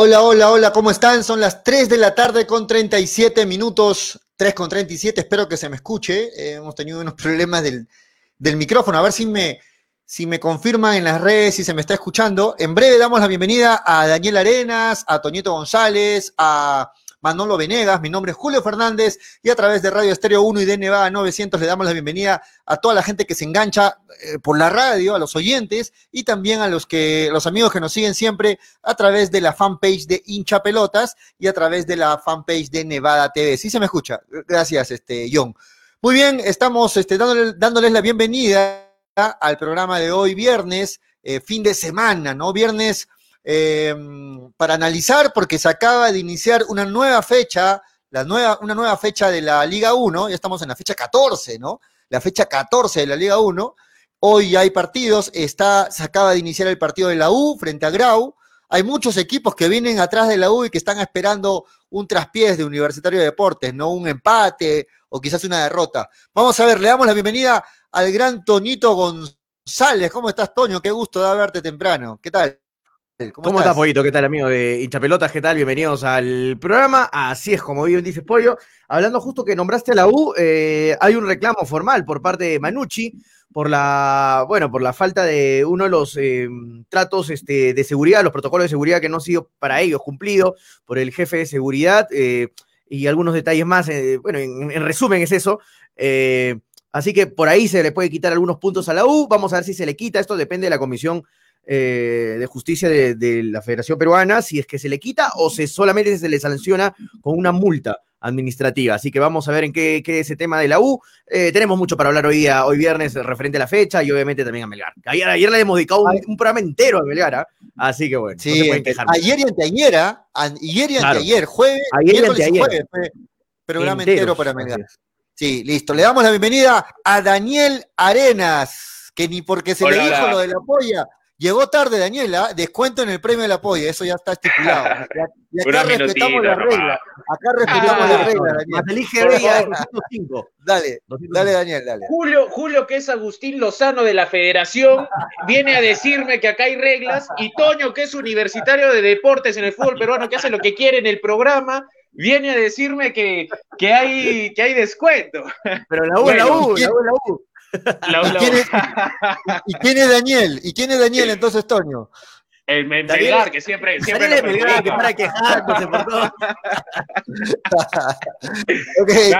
Hola, hola, hola, ¿cómo están? Son las 3 de la tarde con 37 minutos, 3 con 37, espero que se me escuche. Eh, hemos tenido unos problemas del, del, micrófono, a ver si me, si me confirman en las redes si se me está escuchando. En breve damos la bienvenida a Daniel Arenas, a Toñito González, a Manolo Venegas, mi nombre es Julio Fernández y a través de Radio Estéreo 1 y de Nevada 900 le damos la bienvenida a toda la gente que se engancha eh, por la radio, a los oyentes y también a los que los amigos que nos siguen siempre a través de la fanpage de Hincha Pelotas y a través de la fanpage de Nevada TV. Sí se me escucha. Gracias, este John. Muy bien, estamos este, dándoles la bienvenida al programa de hoy viernes, eh, fin de semana, ¿no? Viernes Em, para analizar porque se acaba de iniciar una nueva fecha, la nueva, una nueva fecha de la Liga 1, ya estamos en la fecha 14, ¿no? La fecha 14 de la Liga 1. Hoy hay partidos, está, se acaba de iniciar el partido de la U frente a Grau. Hay muchos equipos que vienen atrás de la U y que están esperando un traspiés de Universitario de Deportes, no un empate o quizás una derrota. Vamos a ver, le damos la bienvenida al gran Toñito González. ¿Cómo estás, Toño? Qué gusto de verte temprano. ¿Qué tal? ¿Cómo, estás, Pollito? ¿Qué tal, amigo de Hinchapelotas? ¿Qué tal? Bienvenidos al programa. Así es, como bien dice Pollo. Hablando justo que nombraste a la U, eh, hay un reclamo formal por parte de Manucci por la, bueno, por la falta de uno de los eh, tratos este, de seguridad, los protocolos de seguridad que no han sido para ellos cumplidos por el jefe de seguridad eh, y algunos detalles más. bueno, en, en, resumen es eso. así que por ahí se le puede quitar algunos puntos a la U. Vamos a ver si se le quita. Esto depende de la comisión eh, de justicia de, la Federación Peruana, si es que se le quita o se solamente se le sanciona con una multa administrativa. Así que vamos a ver en qué qué ese tema de la U. Eh, tenemos mucho para hablar hoy día, hoy viernes, referente a la fecha y obviamente también a Melgar. Ayer, ayer le hemos dedicado un, programa entero a Melgar, ¿ah? así que bueno, sí, Ayer y anteayer, ¿ah? ayer y anteayer, jueves, ayer y anteayer. Jueves, programa entero para Melgar. Sí, listo. Le damos la bienvenida a Daniel Arenas, que ni porque se le dijo lo de la polla, Llegó tarde, Daniela, descuento en el premio de la polla, eso ya está estipulado. Y, acá respetamos la regla. Acá respetamos la regla, Daniel. Elige Dale, dale, Daniel, dale. Julio, Julio, que es Agustín Lozano de la Federación, viene a decirme que acá hay reglas, y Toño, que es universitario de deportes en el fútbol peruano, que hace lo que quiere en el programa, viene a decirme que, que, hay, que hay descuento. Pero la U, la U, la U, la U. ¿Y, quién es, Daniel? ¿Y quién es Daniel entonces, Toño? El Melgar, que siempre. siempre el Melgar, que para quejarse por todo. okay.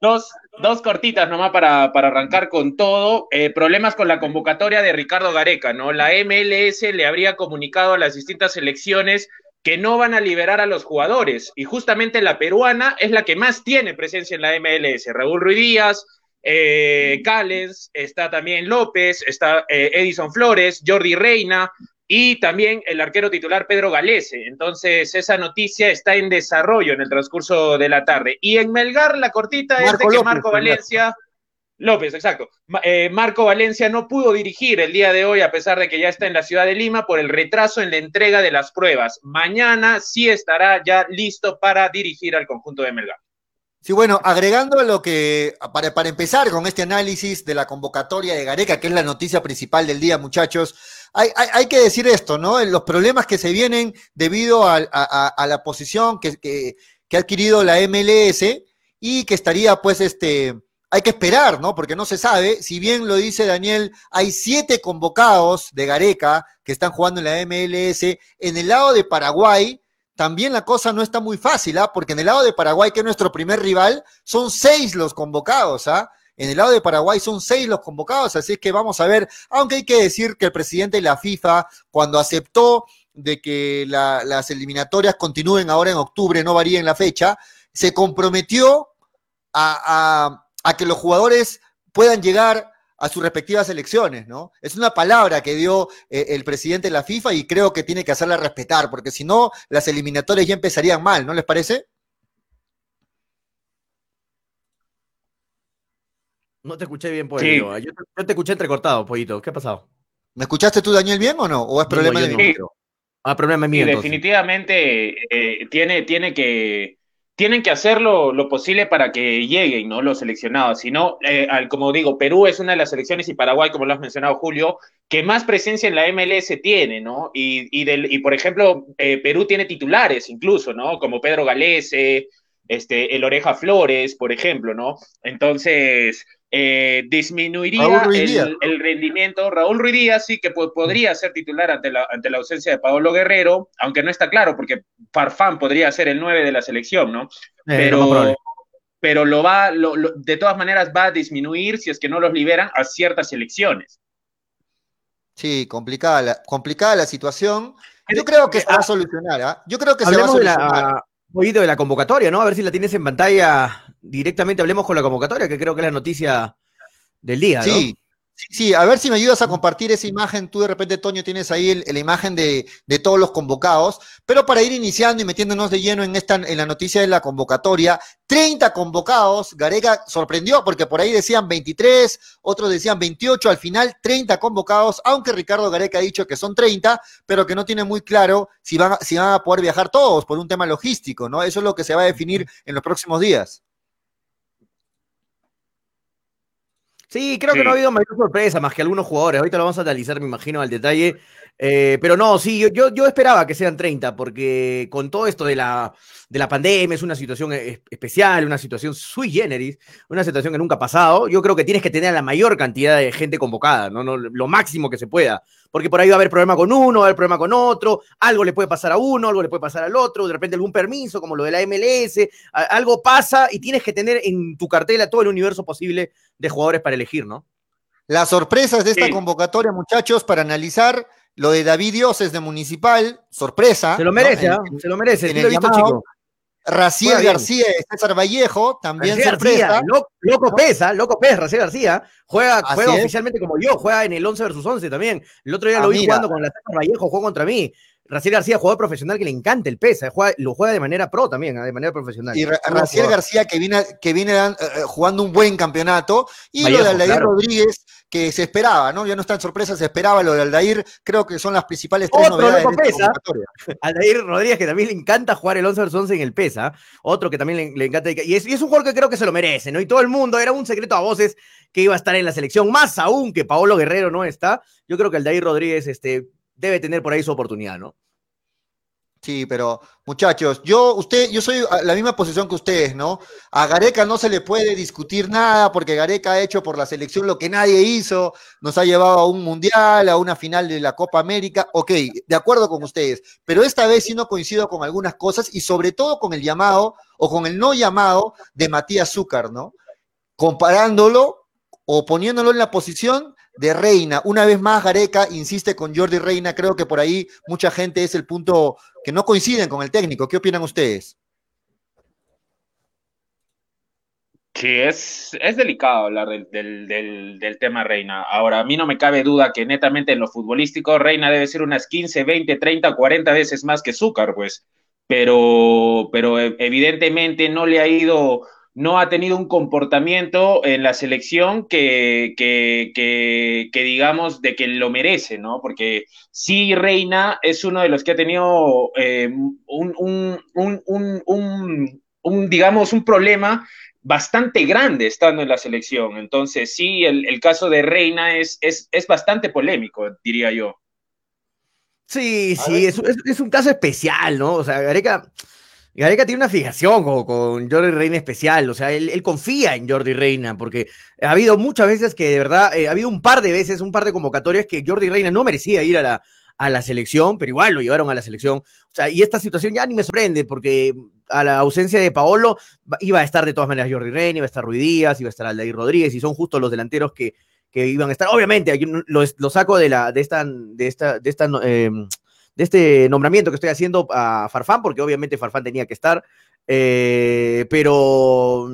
dos, dos cortitas nomás para, para arrancar con todo. Eh, problemas con la convocatoria de Ricardo Gareca, ¿no? La MLS le habría comunicado a las distintas selecciones que no van a liberar a los jugadores. Y justamente la peruana es la que más tiene presencia en la MLS. Raúl Ruiz Díaz, eh, está también López, está eh, Edison Flores, Jordi Reina y también el arquero titular Pedro Galese. Entonces, esa noticia está en desarrollo en el transcurso de la tarde. Y en Melgar, la cortita es de que Marco Valencia. López, exacto. Eh, Marco Valencia no pudo dirigir el día de hoy, a pesar de que ya está en la ciudad de Lima, por el retraso en la entrega de las pruebas. Mañana sí estará ya listo para dirigir al conjunto de Melgar. Sí, bueno, agregando lo que, para, para, empezar con este análisis de la convocatoria de Gareca, que es la noticia principal del día, muchachos, hay, hay, que decir esto, ¿no? Los problemas que se vienen debido a, a, la posición que, que, que, ha adquirido la MLS y que estaría, pues, este, hay que esperar, ¿no? Porque no se sabe, si bien lo dice Daniel, hay siete convocados de Gareca que están jugando en la MLS, en el lado de Paraguay, también la cosa no está muy fácil, ¿ah? porque en el lado de Paraguay, que es nuestro primer rival, son seis los convocados, ¿ah? En el lado de Paraguay son seis los convocados, así que vamos a ver, aunque hay que decir que el presidente de la FIFA, cuando aceptó de que las eliminatorias continúen ahora en octubre, no varíen la fecha, se comprometió a, a que los jugadores puedan llegar a sus respectivas elecciones, ¿no? Es una palabra que dio eh, el presidente de la FIFA y creo que tiene que hacerla respetar, porque si no, las eliminatorias ya empezarían mal, ¿no les parece? No te escuché bien, Pollito. Yo, te, escuché entrecortado, Pollito. ¿Qué ha pasado? ¿Me escuchaste tú, Daniel, bien o no? ¿O es problema de mí? Ah, problema mío. definitivamente eh, tiene, tiene que tienen que hacer lo, posible para que lleguen, ¿no? Los seleccionados. Si no, eh, como digo, Perú es una de las selecciones y Paraguay, como lo has mencionado, Julio, que más presencia en la MLS tiene, ¿no? Y, y, del, y por ejemplo, eh, Perú tiene titulares incluso, ¿no? Como Pedro Galese, este, el Oreja Flores, por ejemplo, ¿no? Entonces, eh, disminuiría el, rendimiento. Raúl Ruiz Díaz sí que podría ser titular ante la, ante la ausencia de Paolo Guerrero, aunque no está claro, porque Farfán podría ser el 9 de la selección, ¿no? Eh, pero, pero lo va, de todas maneras va a disminuir si es que no los liberan a ciertas selecciones. Sí, complicada la, complicada la situación. Yo creo que se va a solucionar, ¿ah? Yo creo que se va a solucionar oído de la convocatoria, ¿no? A ver si la tienes en pantalla directamente. Hablemos con la convocatoria, que creo que es la noticia del día. ¿no? Sí, Sí, a ver si me ayudas a compartir esa imagen. Tú de repente, Toño, tienes ahí la imagen de, todos los convocados. Pero para ir iniciando y metiéndonos de lleno en, esta, en la noticia de la convocatoria, 30 convocados. Gareca sorprendió porque por ahí decían 23, otros decían 28. Al final, 30 convocados, aunque Ricardo Gareca ha dicho que son 30, pero que no tiene muy claro si van, si van a poder viajar todos por un tema logístico, ¿no? Eso es lo que se va a definir en los próximos días. Sí, creo que no ha habido mayor sorpresa más que algunos jugadores. Ahorita lo vamos a analizar, me imagino, al detalle. Eh, pero no, sí, yo, yo, esperaba que sean 30, porque con todo esto de la, de la pandemia es una situación especial, una situación sui generis, una situación que nunca ha pasado. Yo creo que tienes que tener la mayor cantidad de gente convocada, ¿no? no lo máximo que se pueda, porque por ahí va a haber problema con uno, va a haber problema con otro, algo le puede pasar a uno, algo le puede pasar al otro, de repente algún permiso, como lo de la MLS, algo pasa y tienes que tener en tu cartela todo el universo posible de jugadores para elegir, ¿no? Las sorpresas de esta convocatoria, muchachos, para analizar lo de David Dioses de Municipal, sorpresa. Se lo merece, ¿no? se lo merece. En el visto, chico. Raciel García y César Vallejo, también sorpresa. loco, pesa, loco pesa, Raciel García. Juega, juega oficialmente como yo, juega en el 11 versus 11 también. El otro día lo ah, vi jugando con la César Vallejo, jugó contra mí. Raciel García, jugador profesional que le encanta el pesa, lo juega de manera pro también, ¿eh? de manera profesional. Y Raciel García que viene, que viene eh, eh, jugando un buen campeonato. Y lo de Aldair Rodríguez, que se esperaba, ¿no? Ya no está en sorpresa, se esperaba lo de Aldair. Creo que son las principales tres Otro novedades de pesa. Aldair Rodríguez, que también le encanta jugar el 11 vs 11 en el pesa. Otro que también le, encanta. Y es, y es, un jugador que creo que se lo merece, ¿no? Y todo el mundo, era un secreto a voces que iba a estar en la selección, más aún que Paolo Guerrero no está. Yo creo que Aldair Rodríguez este, debe tener por ahí su oportunidad, ¿no? Sí, pero muchachos, yo, usted, yo soy la misma posición que ustedes, ¿no? A Gareca no se le puede discutir nada porque Gareca ha hecho por la selección lo que nadie hizo, nos ha llevado a un mundial, a una final de la Copa América, ok, de acuerdo con ustedes, pero esta vez sí no coincido con algunas cosas y sobre todo con el llamado o con el no llamado de Matías Zúcar, ¿no? Comparándolo o poniéndolo en la posición de Reina. Una vez más, Gareca insiste con Jordi Reina. Creo que por ahí mucha gente es el punto que no coinciden con el técnico. ¿Qué opinan ustedes? Sí, es, es delicado hablar del, tema Reina. Ahora, a mí no me cabe duda que netamente en lo futbolístico Reina debe ser unas 15, 20, 30, 40 veces más que Zúcar, pues. Pero, pero evidentemente no le ha ido no ha tenido un comportamiento en la selección que, que, digamos de que lo merece, ¿no? Porque sí, Reina es uno de los que ha tenido eh, un, digamos, un problema bastante grande estando en la selección. Entonces, sí, el, caso de Reina es, es, es, bastante polémico, diría yo. Sí, sí, es, es, un caso especial, ¿no? O sea, Gareca Gareca tiene una fijación con, Jordi Reina especial, o sea, él, confía en Jordi Reina, porque ha habido muchas veces que de verdad, eh, ha habido un par de veces, un par de convocatorias que Jordi Reina no merecía ir a la, a la selección, pero igual lo llevaron a la selección. O sea, y esta situación ya ni me sorprende, porque a la ausencia de Paolo iba a estar de todas maneras Jordi Reina, iba a estar Ruiz Díaz, iba a estar Aldair Rodríguez, y son justo los delanteros que, que iban a estar. Obviamente, lo, saco de, la, de esta, de esta, de esta eh, de este nombramiento que estoy haciendo a Farfán, porque obviamente Farfán tenía que estar. Eh, pero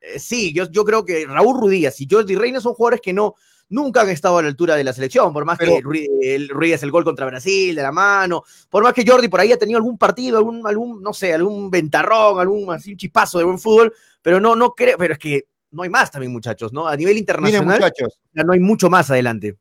eh, sí, yo, yo creo que Raúl Rudíaz y Jordi Reina son jugadores que no, nunca han estado a la altura de la selección, por más que Ruiz el gol contra Brasil de la mano, por más que Jordi por ahí ha tenido algún partido, algún, algún no sé, algún ventarrón, algún así, un chipazo de buen fútbol, pero no, no creo, pero es que no hay más también, muchachos, ¿no? A nivel internacional, ya no hay mucho más adelante.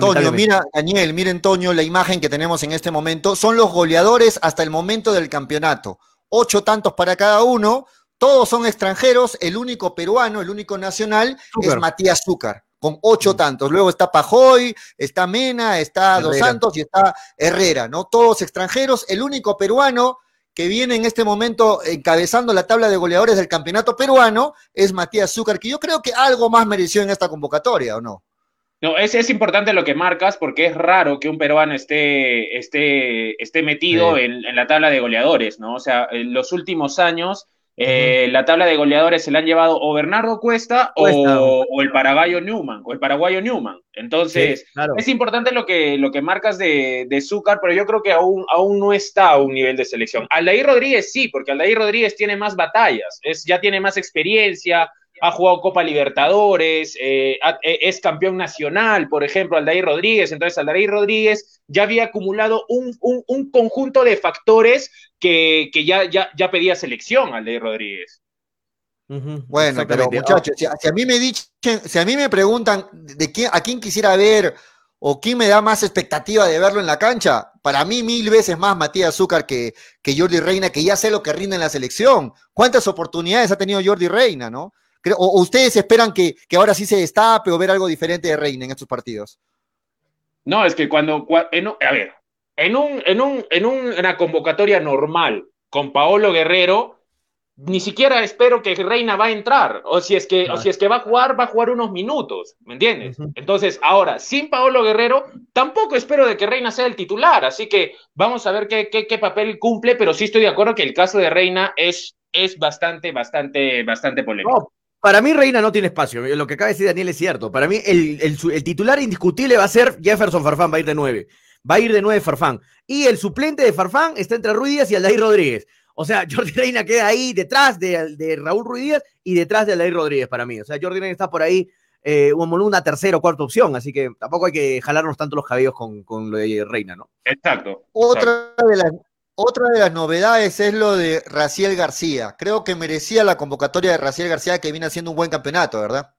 Toño, mira, Daniel, miren, Toño, la imagen que tenemos en este momento. Son los goleadores hasta el momento del campeonato. ocho tantos para cada uno, todos son extranjeros, el único peruano, el único nacional es Matías Zúcar, con ocho mm. tantos. Luego está Pajoy, está Mena, está Dos Santos y está Herrera, ¿no? Todos extranjeros, el único peruano que viene en este momento encabezando la tabla de goleadores del campeonato peruano es Matías Zúcar, que yo creo que algo más mereció en esta convocatoria, ¿o no? No, es, es importante lo que marcas porque es raro que un peruano esté, esté, esté metido en, en, la tabla de goleadores, ¿no? O sea, en los últimos años eh, la tabla de goleadores se la han llevado o Bernardo Cuesta, O, el paraguayo Newman, o el paraguayo Newman. Entonces, es importante lo que, lo que marcas de, de Zúcar, pero yo creo que aún, aún no está a un nivel de selección. Aldair Rodríguez sí, porque Aldair Rodríguez tiene más batallas, es, ya tiene más experiencia, ha jugado Copa Libertadores, eh, e, es campeón nacional, por ejemplo, Aldair Rodríguez. Entonces, Aldair Rodríguez ya había acumulado un, conjunto de factores que, ya, ya, ya, pedía selección, Aldair Rodríguez. Bueno, pero muchachos, si, a mí me dicen, si a mí me preguntan de quién, a quién quisiera ver o quién me da más expectativa de verlo en la cancha, para mí mil veces más Matías Zúcar que, que Jordi Reina, que ya sé lo que rinde en la selección. ¿Cuántas oportunidades ha tenido Jordi Reina, no? ¿O ustedes esperan que, ahora sí se destape o ver algo diferente de Reina en estos partidos? No, es que cuando, a ver, en, un, en, un, en una convocatoria normal con Paolo Guerrero, ni siquiera espero que Reina va a entrar, o si es que, o si es que va a jugar, va a jugar unos minutos, ¿me entiendes? Entonces, ahora, sin Paolo Guerrero, tampoco espero de que Reina sea el titular, así que vamos a ver qué, qué, papel cumple, pero sí estoy de acuerdo que el caso de Reina es, es bastante, bastante, bastante polémico. Para mí, Reina no tiene espacio. Lo que acaba de decir Daniel es cierto. Para mí, el, titular indiscutible va a ser Jefferson Farfán, va a ir de nueve. Va a ir de nueve Farfán. Y el suplente de Farfán está entre Ruiz y Aldair Rodríguez. O sea, Jordi Reina queda ahí detrás de, Raúl Ruiz y detrás de Aldair Rodríguez para mí. O sea, Jordi Reina está por ahí eh, como una tercera o cuarta opción. Así que tampoco hay que jalarnos tanto los cabellos con, con lo de Reina, ¿no? Exacto. Otra de las otra de las novedades es lo de Raciel García. Creo que merecía la convocatoria de Raciel García, que viene haciendo un buen campeonato, ¿verdad?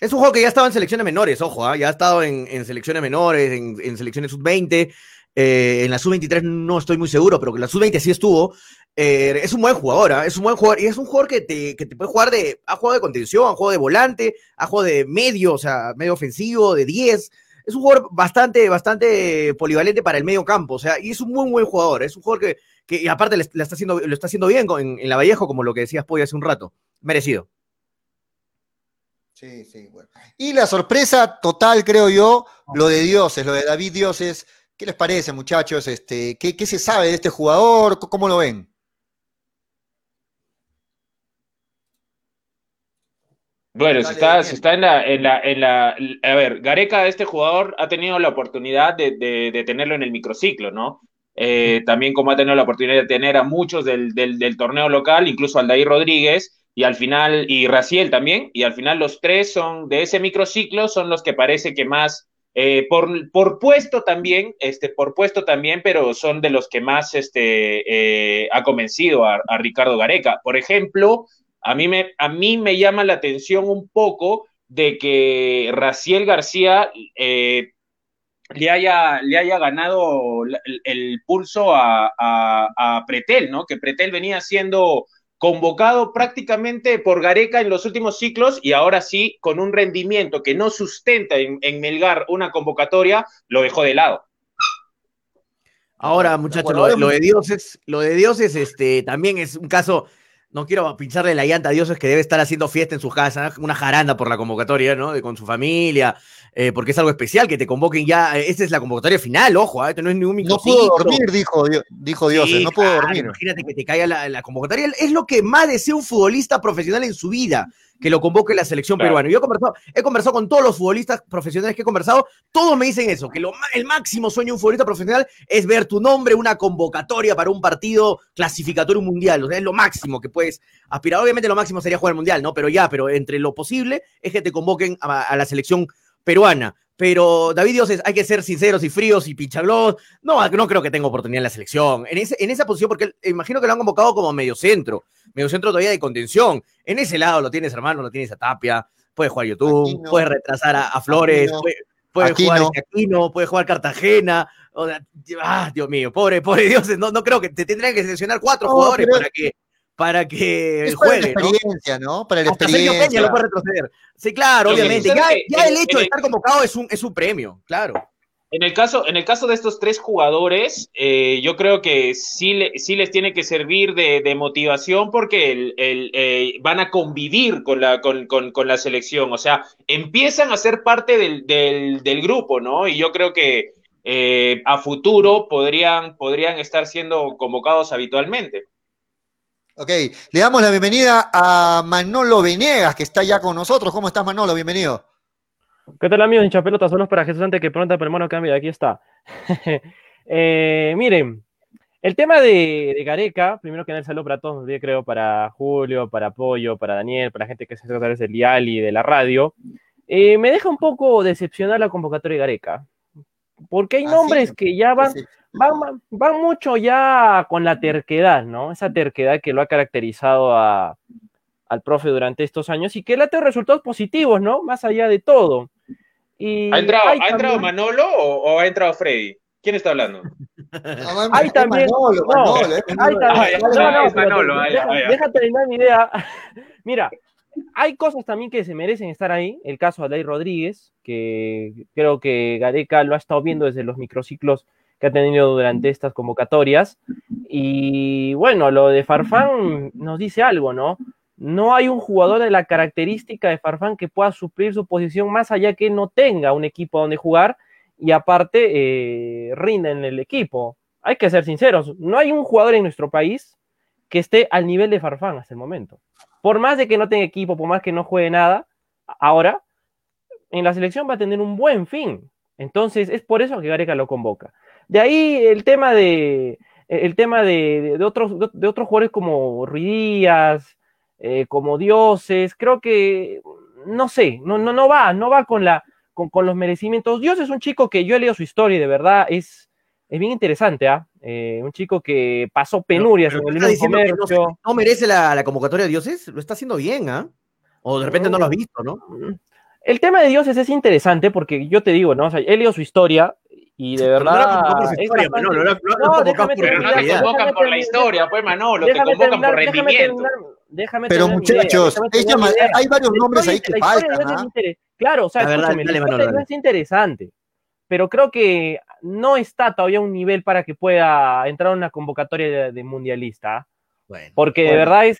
Es un juego que ya estaba en selecciones menores, ojo, ¿ah? ya ha estado en, selecciones menores, en, selecciones sub-20. Eh, en la sub-23 no estoy muy seguro, pero que la sub-20 sí estuvo. Eh, es un buen jugador, ¿ah? es un buen jugador. Y es un jugador que te, que te puede jugar de. Ha jugado de contención, ha jugado de volante, ha jugado de medio, o sea, medio ofensivo, de 10 es un jugador bastante, bastante polivalente para el medio campo, o sea, y es un muy buen jugador, es un jugador que, que aparte le, está haciendo, lo está haciendo bien en, la Vallejo, como lo que decías Poy hace un rato, merecido. Sí, sí, bueno. Y la sorpresa total, creo yo, lo de Dioses, lo de David Dioses. ¿Qué les parece, muchachos? Este, ¿qué, ¿Qué se sabe de este jugador? ¿Cómo lo ven? Bueno, está, está en, la, en, la, en la... A ver, Gareca, este jugador, ha tenido la oportunidad de, de, tenerlo en el microciclo, ¿no? Eh, también como ha tenido la oportunidad de tener a muchos del, del, torneo local, incluso Aldair Rodríguez, y al final, y Raciel también, y al final los tres son de ese microciclo, son los que parece que más, eh, por, por, puesto también, este, por puesto también, pero son de los que más este, eh, ha convencido a, a Ricardo Gareca. Por ejemplo, a mí me, a mí me llama la atención un poco de que Raciel García eh, le, haya, le haya ganado el, pulso a, a, Pretel, ¿no? Que Pretel venía siendo convocado prácticamente por Gareca en los últimos ciclos y ahora sí, con un rendimiento que no sustenta en, Melgar una convocatoria, lo dejó de lado. Ahora, muchachos, lo, lo, de dioses, lo de dioses, este, también es un caso no quiero pincharle la llanta a Dios, es que debe estar haciendo fiesta en su casa, una jaranda por la convocatoria, ¿no? De, con su familia, eh, porque es algo especial que te convoquen ya. Eh, esta es la convocatoria final, ojo, ¿eh? no es ningún No puedo dormir, dijo, dijo Dios, no puedo dormir. Imagínate que te caiga la, convocatoria. Es lo que más desea un futbolista profesional en su vida, que lo convoque la selección peruana. Yo he conversado, he conversado con todos los futbolistas profesionales que he conversado, todos me dicen eso, que lo, el máximo sueño de un futbolista profesional es ver tu nombre, una convocatoria para un partido clasificatorio mundial. O sea, es lo máximo que puedes aspirar. Obviamente lo máximo sería jugar al mundial, ¿no? Pero ya, pero entre lo posible es que te convoquen a la selección peruana. Pero David Dioses, hay que ser sinceros y fríos y pichaglos. No, no creo que tenga oportunidad en la selección. En, ese, en esa posición, porque imagino que lo han convocado como medio centro. Medio centro todavía de contención. En ese lado lo tienes, hermano, lo tienes a Tapia. Puedes jugar YouTube, puedes retrasar a, Flores, puede, jugar Aquino, puede jugar Cartagena. ah, Dios mío, pobre, pobre Dios, no, no creo que te tendrían que seleccionar cuatro jugadores para que para que es juegue. Para la experiencia, ¿no? Para la experiencia. Peña lo puede retroceder. Sí, claro, obviamente. Ya, el hecho de estar convocado es un, es un premio, claro. En el caso, en el caso de estos tres jugadores, eh, yo creo que sí, sí, les tiene que servir de, motivación porque eh, van a convivir con la, con, con, la selección. O sea, empiezan a ser parte del, del, grupo, ¿no? Y yo creo que eh, a futuro podrían, podrían estar siendo convocados habitualmente. Ok, le damos la bienvenida a Manolo Venegas, que está ya con nosotros. ¿Cómo estás, Manolo? Bienvenido. ¿Qué tal, amigos? Hincha pelota, solo para Jesús antes que pronto pero hermano cambia. Aquí está. Eh, miren, el tema de, Gareca, primero que nada, saludo para todos, creo, para Julio, para Pollo, para Daniel, para la gente que se hace a través del dial y de la radio. Eh, me deja un poco decepcionar la convocatoria de Gareca, porque hay ah, nombres que ya van, van, van mucho ya con la terquedad, ¿no? Esa terquedad que lo ha caracterizado a, al profe durante estos años y que le ha tenido resultados positivos, ¿no? Más allá de todo. Y ¿Ha, entrado, Manolo o, ha entrado Freddy? ¿Quién está hablando? Hay también. Manolo, Manolo, Déjate terminar mi idea. Mira, hay cosas también que se merecen estar ahí. El caso de Alay Rodríguez, que creo que Gareca lo ha estado viendo desde los microciclos que ha tenido durante estas convocatorias. Y bueno, lo de Farfán nos dice algo, ¿no? No hay un jugador de la característica de Farfán que pueda suplir su posición más allá que no tenga un equipo donde jugar y aparte eh, rinda en el equipo. Hay que ser sinceros, no hay un jugador en nuestro país que esté al nivel de Farfán hasta el momento. Por más de que no tenga equipo, por más que no juegue nada, ahora en la selección va a tener un buen fin. Entonces es por eso que Gareca lo convoca. De ahí el tema de el tema de, otros de, otros jugadores como Ruidías, eh, como dioses, creo que, no sé, no, no, no va, no va con, la, con, con, los merecimientos. Dios es un chico que yo he leído su historia y de verdad es, es bien interesante, ¿ah? ¿eh? un chico que pasó penurias en el comercio. No, merece la, la, convocatoria de dioses, lo está haciendo bien, ¿ah? O de repente no lo has visto, ¿no? Mm. El tema de dioses es interesante porque yo te digo, ¿no? O sea, he leído su historia y de verdad. No, por historia, Manolo, no, no, te convocan por la historia, pues Manolo, te convocan por rendimiento. Déjame Pero muchachos, hay varios nombres ahí que faltan. ¿ah? Claro, o sea, escúchame, la es interesante, pero creo que no está todavía un nivel para que pueda entrar a una convocatoria de, mundialista. Bueno, porque de verdad es,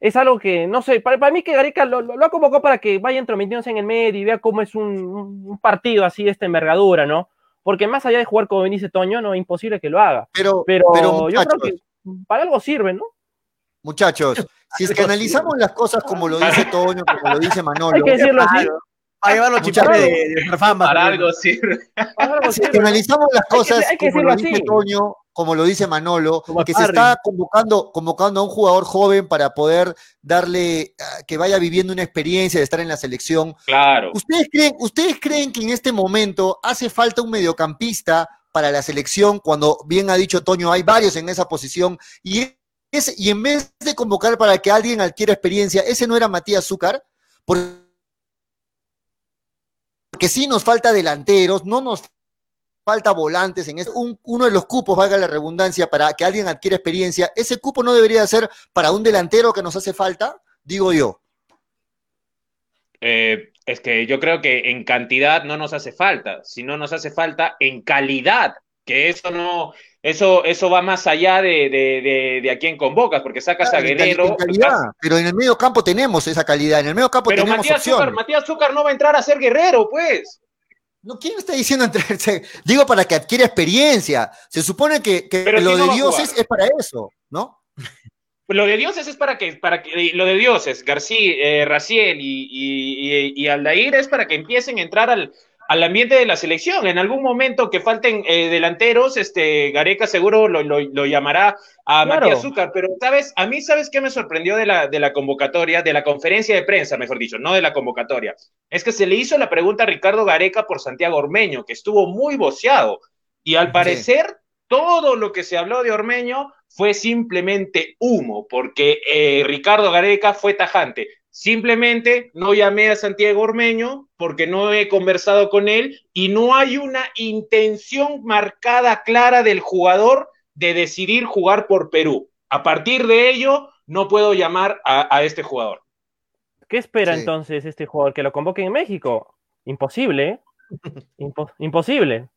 es algo que, no sé, para, mí que Gareca lo, lo, ha convocado para que vaya entrometiéndose en el medio y vea cómo es un, un partido así de esta envergadura, ¿no? Porque más allá de jugar como Benicio Toño, no es imposible que lo haga. Pero, pero, yo creo que para algo sirve, ¿no? Muchachos, si es que analizamos las cosas como lo dice Toño, como lo dice Manolo. Hay que decirlo así. Para llevarlo de, de Para algo sirve. Si es que analizamos las cosas como lo dice Toño, como lo dice Manolo, que se está convocando, convocando a un jugador joven para poder darle, ah, que vaya viviendo una experiencia de estar en la selección. Claro. ¿Ustedes creen, ¿Ustedes creen que en este momento hace falta un mediocampista para la selección, cuando bien ha dicho Toño, hay varios en esa posición, y y en vez de convocar para que alguien adquiera experiencia, ese no era Matías Zúcar, porque sí nos falta delanteros, no nos falta volantes en uno de los cupos, valga la redundancia, para que alguien adquiera experiencia, ese cupo no debería ser para un delantero que nos hace falta, digo yo. Eh, es que yo creo que en cantidad no nos hace falta, sino nos hace falta en calidad, que eso no, eso, eso va más allá de, de, de, a quién convocas, porque sacas a Guerrero. pero en el medio campo tenemos esa calidad, en el medio campo pero tenemos Matías Zúcar, Matías Zúcar no va a entrar a ser Guerrero, pues. No, ¿quién está diciendo Digo para que adquiera experiencia. Se supone que, lo de dioses es para eso, ¿no? Lo de dioses es para que, para que lo de dioses, García, eh, Raciel y, y, y Aldair es para que empiecen a entrar al, al ambiente de la selección. En algún momento que falten eh, delanteros, este Gareca seguro lo, llamará a Matías Zúcar, pero sabes, a mí sabes qué me sorprendió de la, de la convocatoria, de la conferencia de prensa, mejor dicho, no de la convocatoria. Es que se le hizo la pregunta a Ricardo Gareca por Santiago Ormeño, que estuvo muy boceado. Y al parecer, todo lo que se habló de Ormeño fue simplemente humo, porque eh, Ricardo Gareca fue tajante. Simplemente no llamé a Santiago Ormeño porque no he conversado con él y no hay una intención marcada, clara del jugador de decidir jugar por Perú. A partir de ello, no puedo llamar a, este jugador. ¿Qué espera entonces este jugador? ¿Que lo convoquen en México? Imposible, ¿eh? imposible.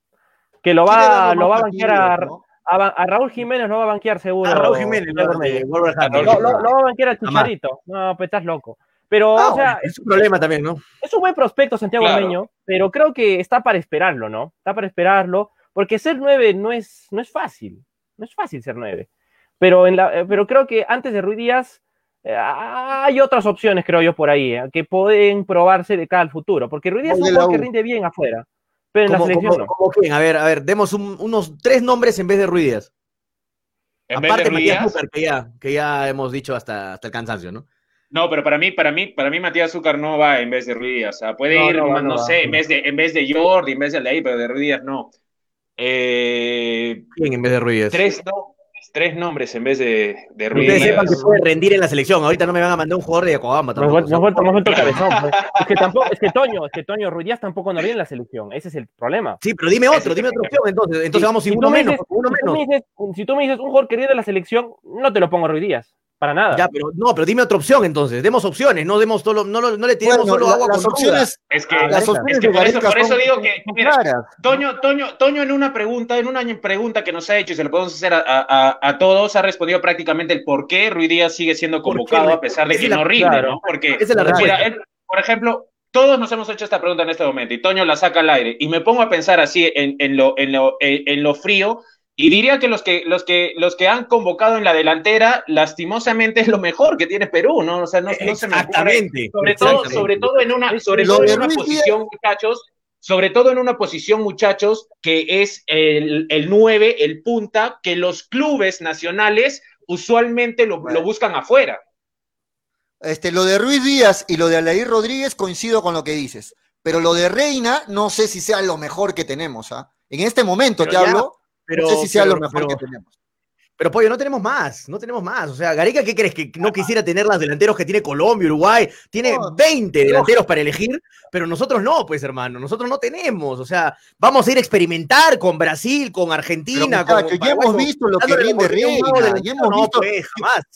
Que lo va, lo va a banquear a, Raúl Jiménez, no va a banquear seguro. A Raúl Jiménez, lo, va a banquear al Chicharito. No, pues estás loco. Pero, o sea, es un problema también, ¿no? Es un buen prospecto Santiago claro. pero creo que está para esperarlo, ¿no? Está para esperarlo, porque ser nueve no es, no es fácil. No es fácil ser nueve. Pero, en la, eh, pero creo que antes de Ruiz Díaz eh, hay otras opciones, creo yo, por ahí, eh, que pueden probarse de cara al futuro. Porque Ruiz Díaz es un jugador que rinde bien afuera. Pero en la selección no. A ver, a ver, demos unos tres nombres en vez de. En Aparte, vez de Ruiz Díaz. que ya, que ya hemos dicho hasta, hasta el cansancio, ¿no? No, pero para mí, para mí, para mí Matías Azúcar no va en vez de Ruiz Díaz. O sea, puede ir, no, sé, en vez de, en vez de Jordi, en vez de Ley, pero de Ruiz Díaz no. ¿Quién en vez de Ruiz Díaz? Tres, no, tres nombres en vez de, de Ruiz. Ustedes sepan que puede rendir en la selección. Ahorita no me van a mandar un jugador de Yokohama. Nos vuelto, vuelto cabezón. Pues. Es que tampoco, es que Toño, es que Toño Ruiz tampoco no viene en la selección. Ese es el problema. Sí, pero dime otro, dime otra opción entonces. Entonces vamos sin uno, menos, uno si menos. Tú dices, si tú me dices un jugador que viene de la selección, no te lo pongo a Ruiz Díaz. Para nada. Ya, pero no, pero dime otra opción entonces. Demos opciones, no demos solo, no, no le tiremos solo agua las con opciones. Es que, las opciones es que por, eso, por eso digo que mira, Toño, Toño, Toño en una pregunta, en una pregunta que nos ha hecho y se lo podemos hacer a, a, a todos, ha respondido prácticamente el por qué Ruiz Díaz sigue siendo convocado a pesar de que no rinde, ¿no? Porque, es la mira, él, por ejemplo, todos nos hemos hecho esta pregunta en este momento y Toño la saca al aire y me pongo a pensar así en, en, lo, en, lo, en lo frío y diría que los que, los que los que han convocado en la delantera, lastimosamente es lo mejor que tiene Perú, ¿no? O sea, no, se me ocurre. Sobre todo, sobre todo en una, sobre todo en una posición, muchachos, sobre todo en una posición, muchachos, que es el, el 9, el punta, que los clubes nacionales usualmente lo, lo, buscan afuera. Este, lo de Ruiz Díaz y lo de Alair Rodríguez coincido con lo que dices, pero lo de Reina no sé si sea lo mejor que tenemos, ¿ah? En este momento te hablo pero, no sé si sea lo mejor que tenemos. Pero, Pollo, no tenemos más, no tenemos más. O sea, Gareca, ¿qué crees? ¿Que no quisiera tener los delanteros que tiene Colombia, Uruguay? Tiene 20 delanteros para elegir, pero nosotros no, pues, hermano. Nosotros no tenemos. O sea, vamos a ir a experimentar con Brasil, con Argentina. con ya hemos visto lo que rinde Reina. Ya hemos, visto, pues,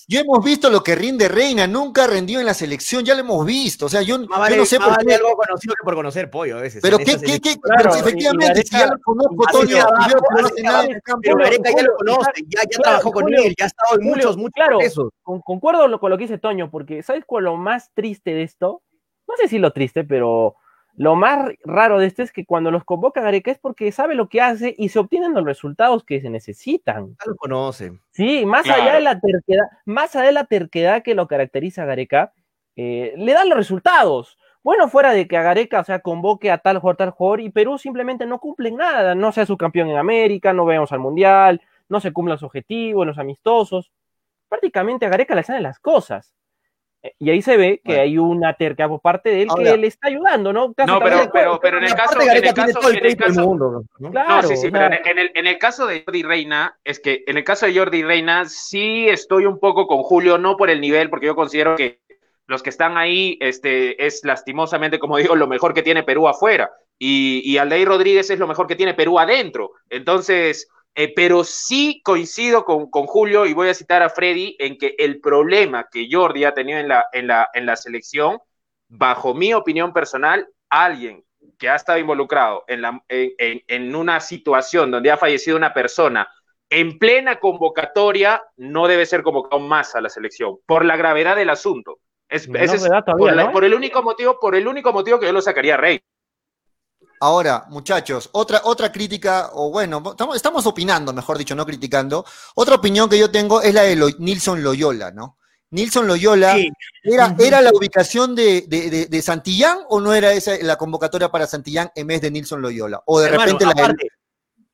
ya hemos visto lo que rinde Reina. Nunca rendió en la selección, ya lo hemos visto. O sea, yo, no sé por qué. algo conocido que por conocer Pollo a veces. Pero, ¿qué, qué, qué? pero efectivamente, si ya lo conozco, Toño, no hace nada en el campo. Gareca ya lo conoce, ya, ya trabajó con él, ya ha estado en muchos, muchos claro, concuerdo con lo que dice Toño, porque ¿sabes cuál es lo más triste de esto? No sé si lo triste, pero lo más raro de esto es que cuando los convoca Gareca es porque sabe lo que hace y se obtienen los resultados que se necesitan. Ya lo conoce. Sí, más allá de la terquedad, más allá de la terquedad que lo caracteriza a Gareca, eh, le dan los resultados. Bueno, fuera de que a Gareca, o sea, convoque a tal jugador, tal jugador, y Perú simplemente no cumple nada, no sea su campeón en América, no veamos al Mundial, no se cumplen los objetivos, los amistosos. Prácticamente a Gareca le salen las cosas. Eh, y ahí se ve que hay una terca por parte de él que le está ayudando, ¿no? no, pero, pero, pero, en el caso, en el caso, en el caso mundo, claro, sí, sí, pero en el, en el caso de Jordi Reina, es que en el caso de Jordi Reina sí estoy un poco con Julio, no por el nivel, porque yo considero que los que están ahí este, es lastimosamente, como digo, lo mejor que tiene Perú afuera. Y, y Aldair Rodríguez es lo mejor que tiene Perú adentro. Entonces, eh, pero sí coincido con, con, Julio y voy a citar a Freddy en que el problema que Jordi ha tenido en la, en la, en la selección, bajo mi opinión personal, alguien que ha estado involucrado en, la, en, en, una situación donde ha fallecido una persona en plena convocatoria, no debe ser convocado más a la selección, por la gravedad del asunto. Es, es por, por, el único motivo, por el único motivo que yo lo sacaría a Rey. Ahora, muchachos, otra, otra crítica, o bueno, estamos, opinando, mejor dicho, no criticando. Otra opinión que yo tengo es la de Nilson Loyola, ¿no? Nilson Loyola, ¿era, ¿era la ubicación de, de, Santillán o no era esa la convocatoria para Santillán en vez de Nilson Loyola? O de repente la.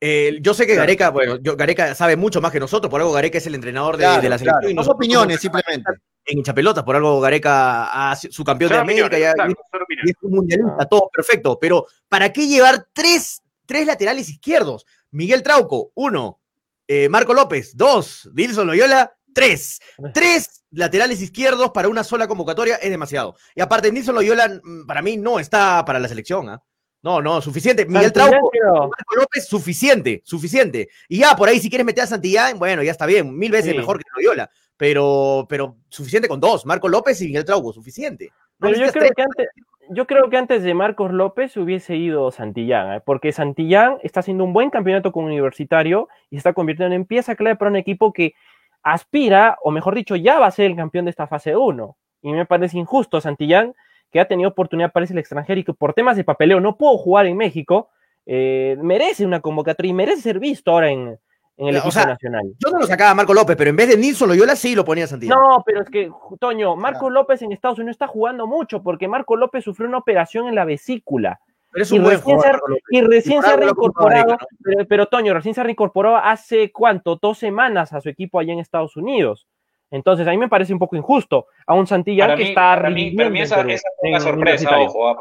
Eh, yo sé que Gareca, bueno, yo, Gareca sabe mucho más que nosotros, por algo Gareca es el entrenador de, la selección. Claro. Dos opiniones, simplemente en hinchapelotas, por algo Gareca a su campeón de América, ya, y es un mundialista, todo perfecto, pero ¿para qué llevar tres, tres laterales izquierdos? Miguel Trauco, uno, eh, Marco López, dos, Dilson Loyola, Tres. Tres laterales izquierdos para una sola convocatoria es demasiado. Y aparte, Nilson Loyola, mm, para mí, no está para la selección. ¿ah? No, no, suficiente. Miguel Trauco, Marco López, suficiente, suficiente. Y ya, por ahí, si quieres meter a Santillán, bueno, ya está bien, mil veces mejor que Loyola. Pero, pero suficiente con dos, Marco López y Miguel Trauco, suficiente. pero yo creo que antes, yo creo que antes de Marcos López hubiese ido Santillán, ¿eh? porque Santillán está haciendo un buen campeonato con Universitario y se está convirtiendo en pieza clave para un equipo que aspira, o mejor dicho, ya va a ser el campeón de esta fase 1. Y me parece injusto Santillán, que ha tenido oportunidad para irse al extranjero y que por temas de papeleo no pudo jugar en México, eh, merece una convocatoria y merece ser visto ahora en, en el equipo nacional. Yo no lo sacaba a Marco López, pero en vez de Nilson Loyola sí lo ponía Santillán. No, pero es que, Toño, Marco López en Estados Unidos está jugando mucho porque Marco López sufrió una operación en la vesícula. Pero es un y, buen recién se, y recién se ha reincorporado, pero, Toño, recién se ha reincorporado hace cuánto, dos semanas a su equipo allá en Estados Unidos. Entonces, a mí me parece un poco injusto a un Santillán que está para mí, para mí esa, es una sorpresa, ojo. Ah.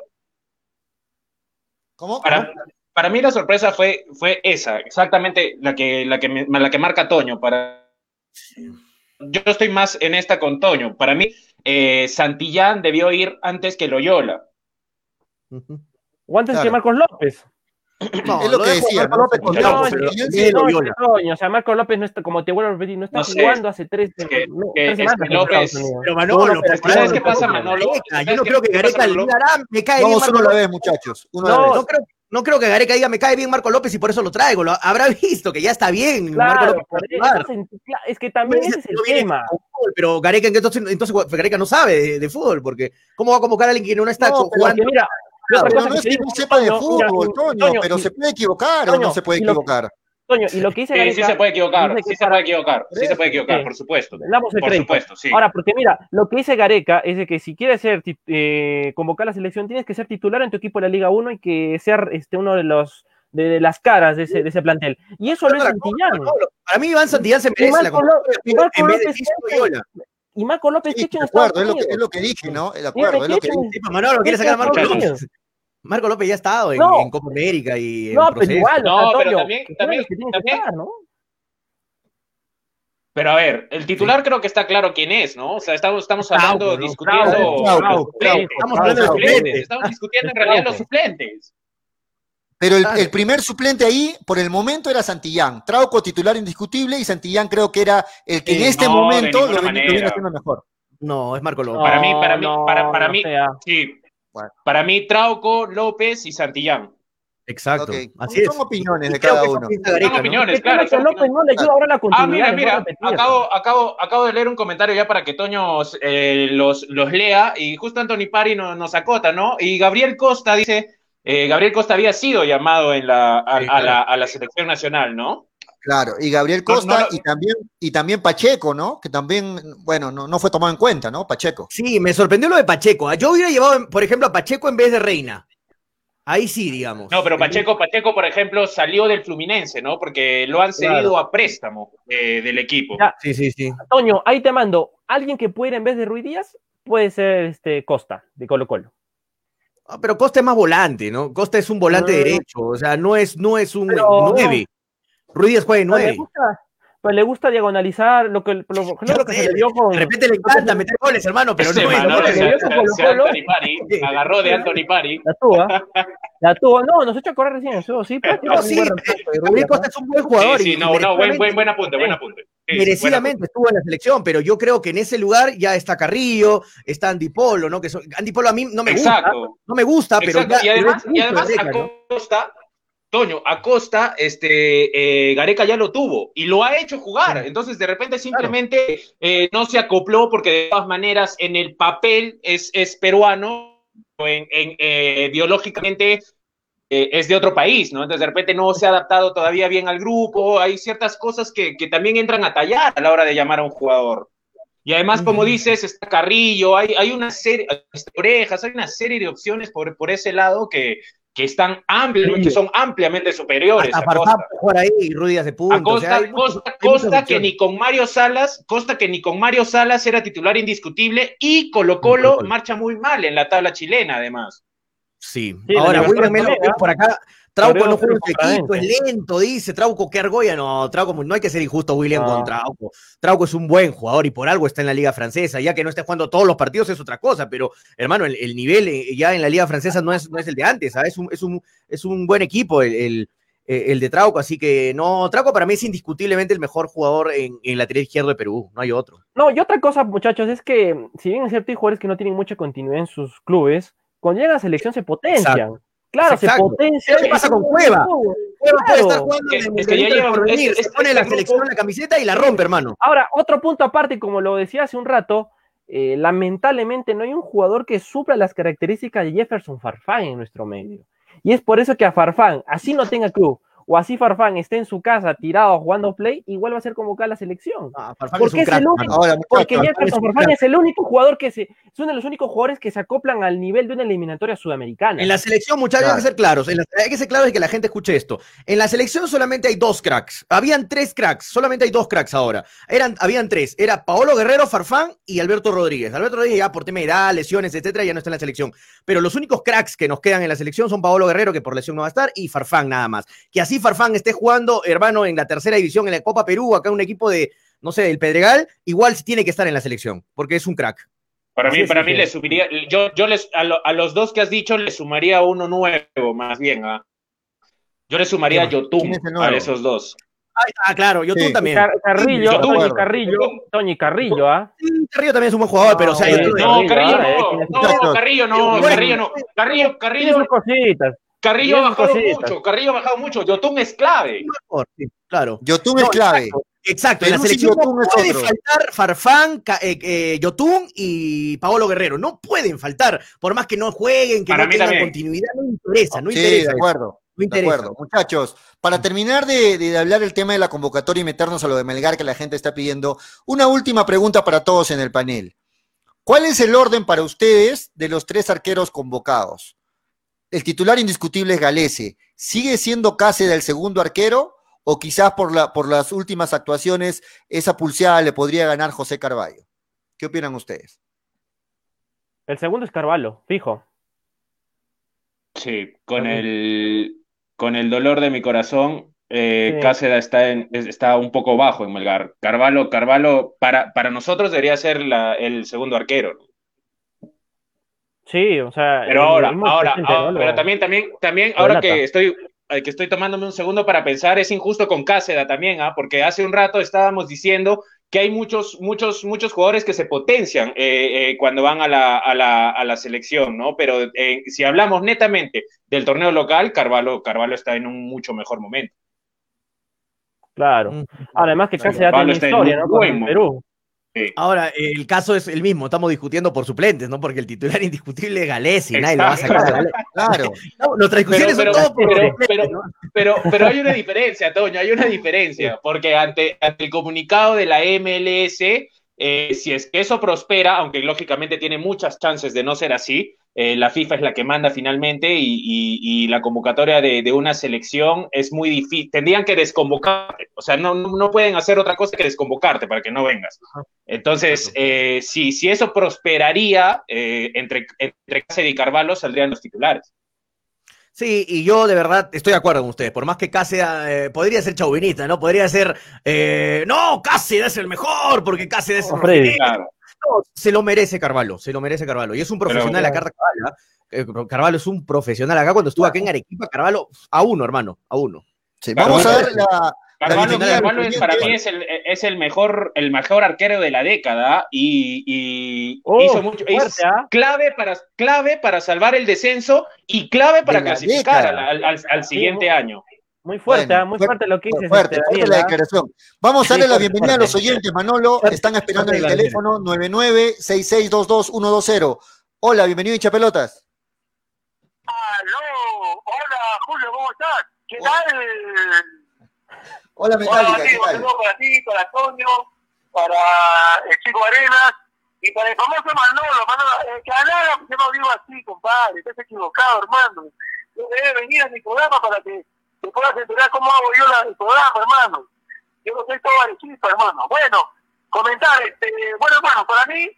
¿Cómo? Para, para mí la sorpresa fue, fue esa, exactamente la que, la, que, la que marca Toño. Para... Yo estoy más en esta con Toño. Para mí, eh, Santillán debió ir antes que Loyola. O antes que Marcos López. No, es lo, que decía. Marco López con no, no, o sea, Marco López no está, como te vuelvo a repetir, no está jugando hace tres, es que, tres semanas. López, pero Manolo, ¿sabes qué pasa, Manolo? Yo no creo que Gareca me cae bien. No, una vez, muchachos. No creo no creo que Gareca diga me cae bien Marco López y por eso lo traigo. Lo habrá visto que ya está bien. Claro, Marco López es que también ese es el tema. pero Gareca entonces, entonces Gareca no sabe de, fútbol, porque ¿cómo va a convocar a alguien que no está jugando? Mira, no es que no sepa de fútbol, Toño, pero se puede equivocar o no se puede equivocar. Toño, y lo que dice sí, sí se puede equivocar, sí se puede equivocar, sí se puede equivocar, por supuesto. por supuesto, sí. Ahora, porque mira, lo que dice Gareca es de que si quieres ser eh, convocar la selección, tienes que ser titular en tu equipo de la Liga 1 y que ser este, uno de los de, las caras de ese, de ese plantel. Y eso lo es Santillán. Para mí, Iván Santillán se merece la en vez de y Marco López, sí, de acuerdo, es lo, que, es lo que dije, ¿no? El acuerdo, es lo que dije. Manolo, ¿quieres sacar a Marco López? Marco López ya ha estado en, en Copa América y. No, pero igual, no, pero también. también, también ¿no? Pero a ver, el titular creo que está claro quién es, ¿no? O sea, estamos, estamos hablando, discutiendo. estamos hablando de suplentes. Estamos discutiendo en realidad los suplentes. Pero el, el, primer suplente ahí, por el momento, era Santillán. Trauco titular indiscutible y Santillán creo que era el que en este momento lo viene haciendo mejor. No, es Marco López. para mí, para mí, para, para mí, sí, para mí, Trauco, López y Santillán. Exacto. Así son opiniones de cada uno. Son opiniones, claro. López no le ayuda ahora la continuidad. Ah, mira, mira, acabo, acabo, acabo de leer un comentario ya para que Toño eh, los, los lea y justo Anthony Pari nos, nos acota, ¿no? Y Gabriel Costa dice, eh, Gabriel Costa había sido llamado en la, a, la, a la selección nacional, ¿no? Claro, y Gabriel Costa y también y también Pacheco, ¿no? Que también, bueno, no, no, fue tomado en cuenta, ¿no? Pacheco. Sí, me sorprendió lo de Pacheco. ¿ah? Yo hubiera llevado, por ejemplo, a Pacheco en vez de Reina. Ahí sí, digamos. No, pero Pacheco, Pacheco, por ejemplo, salió del Fluminense, ¿no? Porque lo han cedido a préstamo eh, del equipo. Sí, sí, sí. Toño, ahí te mando. Alguien que puede ir en vez de Ruiz Díaz puede ser este Costa, de Colo Colo. Ah, pero Costa es más volante, ¿no? Costa es un volante ah. derecho, o sea, no es, no es un 9. Ruiz juega de nueve. Pues le gusta diagonalizar lo que, lo, lo que se le dio con. De repente le encanta meter goles, hermano, pero no es. Anthony Pari, agarró de Anthony Pari. La tuvo, la tuvo. No, nos echó a correr recién eso, sí. No, sí, Rubén Costa es un buen jugador. Sí, sí no, no, buen, buen, buen apunte, buen apunte. Merecidamente estuvo en la selección, pero yo creo que en ese lugar ya está Carrillo, está Andy Polo, ¿no? Que son, Andy Polo a mí no me gusta, no me gusta, pero ya, y además, y además Acosta, Toño, Acosta, este, eh, Gareca ya lo tuvo y lo ha hecho jugar. Entonces, de repente, simplemente eh, no se acopló porque de todas maneras en el papel es, es peruano, en, eh, biológicamente es de otro país, ¿no? Entonces, de repente no se ha adaptado todavía bien al grupo. Hay ciertas cosas que, también entran a tallar a la hora de llamar a un jugador. Y además, como dices, está Carrillo, hay, hay una serie, orejas, hay una serie de opciones por, por ese lado que, que están amplios, que son ampliamente superiores a Costa. por ahí, de punto. Costa, Costa, que ni con Mario Salas, Costa que ni con Mario Salas era titular indiscutible y Colo Colo marcha muy mal en la tabla chilena, además. Sí. Ahora, William Melo por acá. Trauco no juega en equipo, es lento, dice. Trauco, qué argolla. No, Trauco, no hay que ser injusto, William, con Trauco. Trauco es un buen jugador y por algo está en la Liga Francesa. Ya que no esté jugando todos los partidos es otra cosa, pero hermano, el, nivel eh, ya en la Liga Francesa no es, no es el de antes, ¿sabes? Es un, es un, es un buen equipo el, eh, el, de Trauco, así que no, Trauco para mí es indiscutiblemente el mejor jugador en, en la tierra izquierda de Perú, no hay otro. No, y otra cosa, muchachos, es que si bien es cierto, hay jugadores que no tienen mucha continuidad en sus clubes, cuando llegan a selección se potencian. Claro, se potencia. ¿Qué pasa con Cueva? Cueva puede estar jugando es, que ya se pone la selección en la camiseta y la rompe, hermano. Ahora, otro punto aparte, como lo decía hace un rato, eh, lamentablemente no hay un jugador que supla las características de Jefferson Farfán en nuestro medio. Y es por eso que a Farfán, así no tenga club, o así Farfán esté en su casa tirado jugando play, igual va a ser convocado a la selección. Ah, porque es, el único, porque Farfán es el único jugador que se, es uno de los únicos jugadores que se acoplan al nivel de una eliminatoria sudamericana. En la selección, muchachos, hay que ser claros. hay que ser claros y que la gente escuche esto. En la selección solamente hay dos cracks. Habían tres cracks, solamente hay dos cracks ahora. Eran, habían tres. Era Paolo Guerrero, Farfán y Alberto Rodríguez. Alberto Rodríguez ya por tema de edad, lesiones, etcétera, ya no está en la selección. Pero los únicos cracks que nos quedan en la selección son Paolo Guerrero, que por lesión no va a estar, y Farfán nada más. Que así Farfán esté jugando, hermano, en la tercera división, en la Copa Perú, acá un equipo de, no sé, del Pedregal, igual tiene que estar en la selección, porque es un crack. Para mí, para mí le subiría, yo, yo les, a, los dos que has dicho le sumaría uno nuevo, más bien. ¿ah? Yo le sumaría a Yotun a esos dos. Ah, claro, Yotun también. Carrillo, Tony Carrillo, Tony Carrillo, ¿ah? Carrillo también es un buen jugador, pero o sea, no, Carrillo no, no, Carrillo no, Carrillo no, Carrillo, Carrillo. cositas. Carrillo ha bajado mucho, Carrillo ha bajado mucho. Yotun es clave. claro. Yotun es clave. Exacto, en la selección no puede faltar Farfán, eh, eh, Yotun y Paolo Guerrero. No pueden faltar, por más que no jueguen, que no tengan continuidad. No interesa, no sí, interesa. De acuerdo. No de acuerdo. Muchachos, para terminar de, de, hablar el tema de la convocatoria y meternos a lo de Melgar que la gente está pidiendo, una última pregunta para todos en el panel. ¿Cuál es el orden para ustedes de los tres arqueros convocados? El titular indiscutible es Galese. ¿Sigue siendo Cáceres el segundo arquero? ¿O quizás por, la, por las últimas actuaciones esa pulseada le podría ganar José Carballo? ¿Qué opinan ustedes? El segundo es Carvalho, fijo. Sí, con el, con el dolor de mi corazón, eh, Cáceres está, está un poco bajo en Melgar. Carvalho, Carvalho para, para nosotros debería ser el segundo arquero. Sí, o sea. Pero ahora, ahora, pero también, también, también, ahora que estoy, eh, que estoy tomándome un segundo para pensar, es injusto con Cáceres también, ¿ah? porque hace un rato estábamos diciendo que hay muchos, muchos, muchos jugadores que se potencian eh, eh, cuando van a la, a la, a la selección, ¿no? Pero si hablamos netamente del torneo local, Carvalho, Carvalho está en un mucho mejor momento. Claro. Además que Cáceres tiene historia, ¿no? Con Perú. Ahora, el caso es el mismo, estamos discutiendo por suplentes, ¿no? Porque el titular indiscutible es Galés y nadie lo va a sacar. Claro. nuestras discusiones son todas pero, pero, pero, hay una diferencia, Toño, hay una diferencia, porque ante, ante el comunicado de la MLS, eh, si es que eso prospera, aunque lógicamente tiene muchas chances de no ser así, eh, la FIFA es la que manda finalmente y, la convocatoria de, una selección es muy difícil. Tendrían que desconvocarte, o sea, no, no, pueden hacer otra cosa que desconvocarte para que no vengas. Entonces, eh, si, si eso prosperaría, entre, entre Cáceres y Carvalho saldrían los titulares. Sí, y yo de verdad estoy de acuerdo con ustedes. Por más que Cáceres podría ser chauvinista, ¿no? Podría ser, no, Cáceres es el mejor, porque Cáceres es el mejor se lo merece Carvalho, se lo merece Carvalho. Y es un profesional la carta Carvalho. ¿eh? Carvalho es un profesional acá. Cuando estuvo aquí en Arequipa, Carvalho, a uno, hermano, a uno. vamos a ver la. Carvalho, para mí es el, es el, mejor, el mejor arquero de la década y, hizo mucho. es ¿ah? clave, para, clave para salvar el descenso y clave para clasificar al, siguiente año. Muy fuerte, ¿ah? muy fuerte, lo que dices. Fuerte, este, fuerte la declaración. Vamos a darle la bienvenida a los oyentes, Manolo. Están esperando en el teléfono 9966222120. Hola, bienvenido, hincha pelotas. Aló, hola, Julio, ¿cómo estás? ¿Qué tal? Hola, Metallica. Hola, Un saludo para ti, para Antonio, para el chico Arenas y para el famoso Manolo. Manolo, eh, hablara, yo no digo así, compadre, estás equivocado, hermano. Yo debe venir a mi programa para que te puedas enterar cómo hago yo la, el programa, hermano. Yo no soy todo arechista, hermano. Bueno, comentar, este, bueno, hermano, para mí,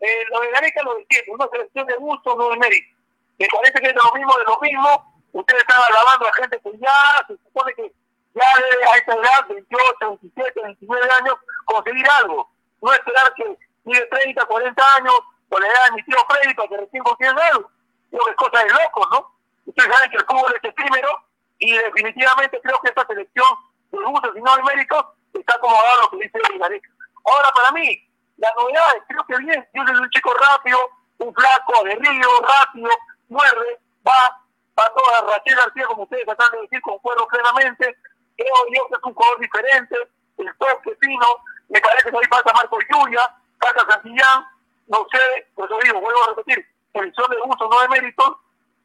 eh, lo de Gareca lo entiendo, una selección de gusto, no de mérito. Me parece que es lo mismo de lo mismo. Ustedes están alabando a gente que ya se supone que ya a esta edad, 28, 27, 29 años, conseguir algo. No esperar que tiene 30, 40 años, o le edad de mi tío Freddy para que recién consigan algo. Creo que es cosa de locos, ¿no? Ustedes saben que el fútbol es primero y definitivamente creo que esta selección de gustos y no está acomodado lo que dice Gareca. Ahora, para mí, la novedad es, creo que bien, yo soy un chico rápido, un flaco, río, rápido, muerde, va, va toda Rachel García, como ustedes tratan de decir, con cuero plenamente. Creo yo que es un jugador diferente, el toque fino, me parece que ahí pasa Marco Yuya, pasa Santillán, no sé, por eso digo, vuelvo a repetir, selección de uso, no de méritos,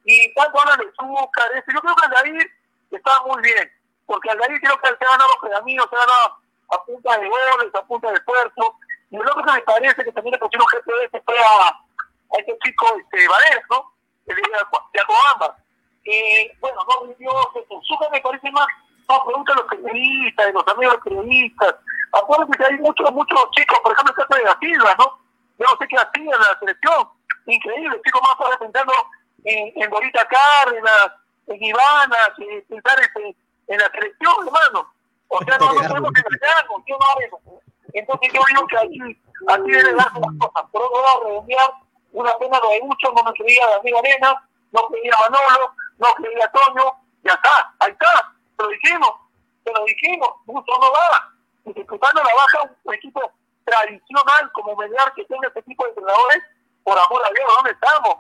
y tanto hablan de azúcar, eso, yo creo que Aldair está muy bien, porque Aldair creo que se ha ganado los pedamíos, se ha ganado a punta de goles, a punta de esfuerzo, y lo que me parece que también le pusieron GPS fue a, a este chico, este, Varela, ¿no? El de, Acobamba. Y bueno, no rindió, Suca me parece más, no, pregunta a los periodistas, de los amigos periodistas. Acuérdense que hay muchos, muchos chicos, por ejemplo, el caso de la Silva, ¿no? Yo no sé qué hacía en la selección. Increíble, el chico más para pensando en, en Dorita Cárdenas, en Ivana, en pensar en, en la selección, hermano. O sea, no, no podemos engañarnos, ¿qué no? Entonces yo digo que aquí, aquí debe darse las cosas. Por otro lado, redondear, una pena lo de mucho, no me creía David Arena, no creía Manolo, no creía Toño, ya está, ahí está, te lo dijimos, te lo dijimos, mucho no va. Y disputando la baja un equipo tradicional como Melgar que tenga este tipo de entrenadores, por amor a Dios, ¿dónde estamos?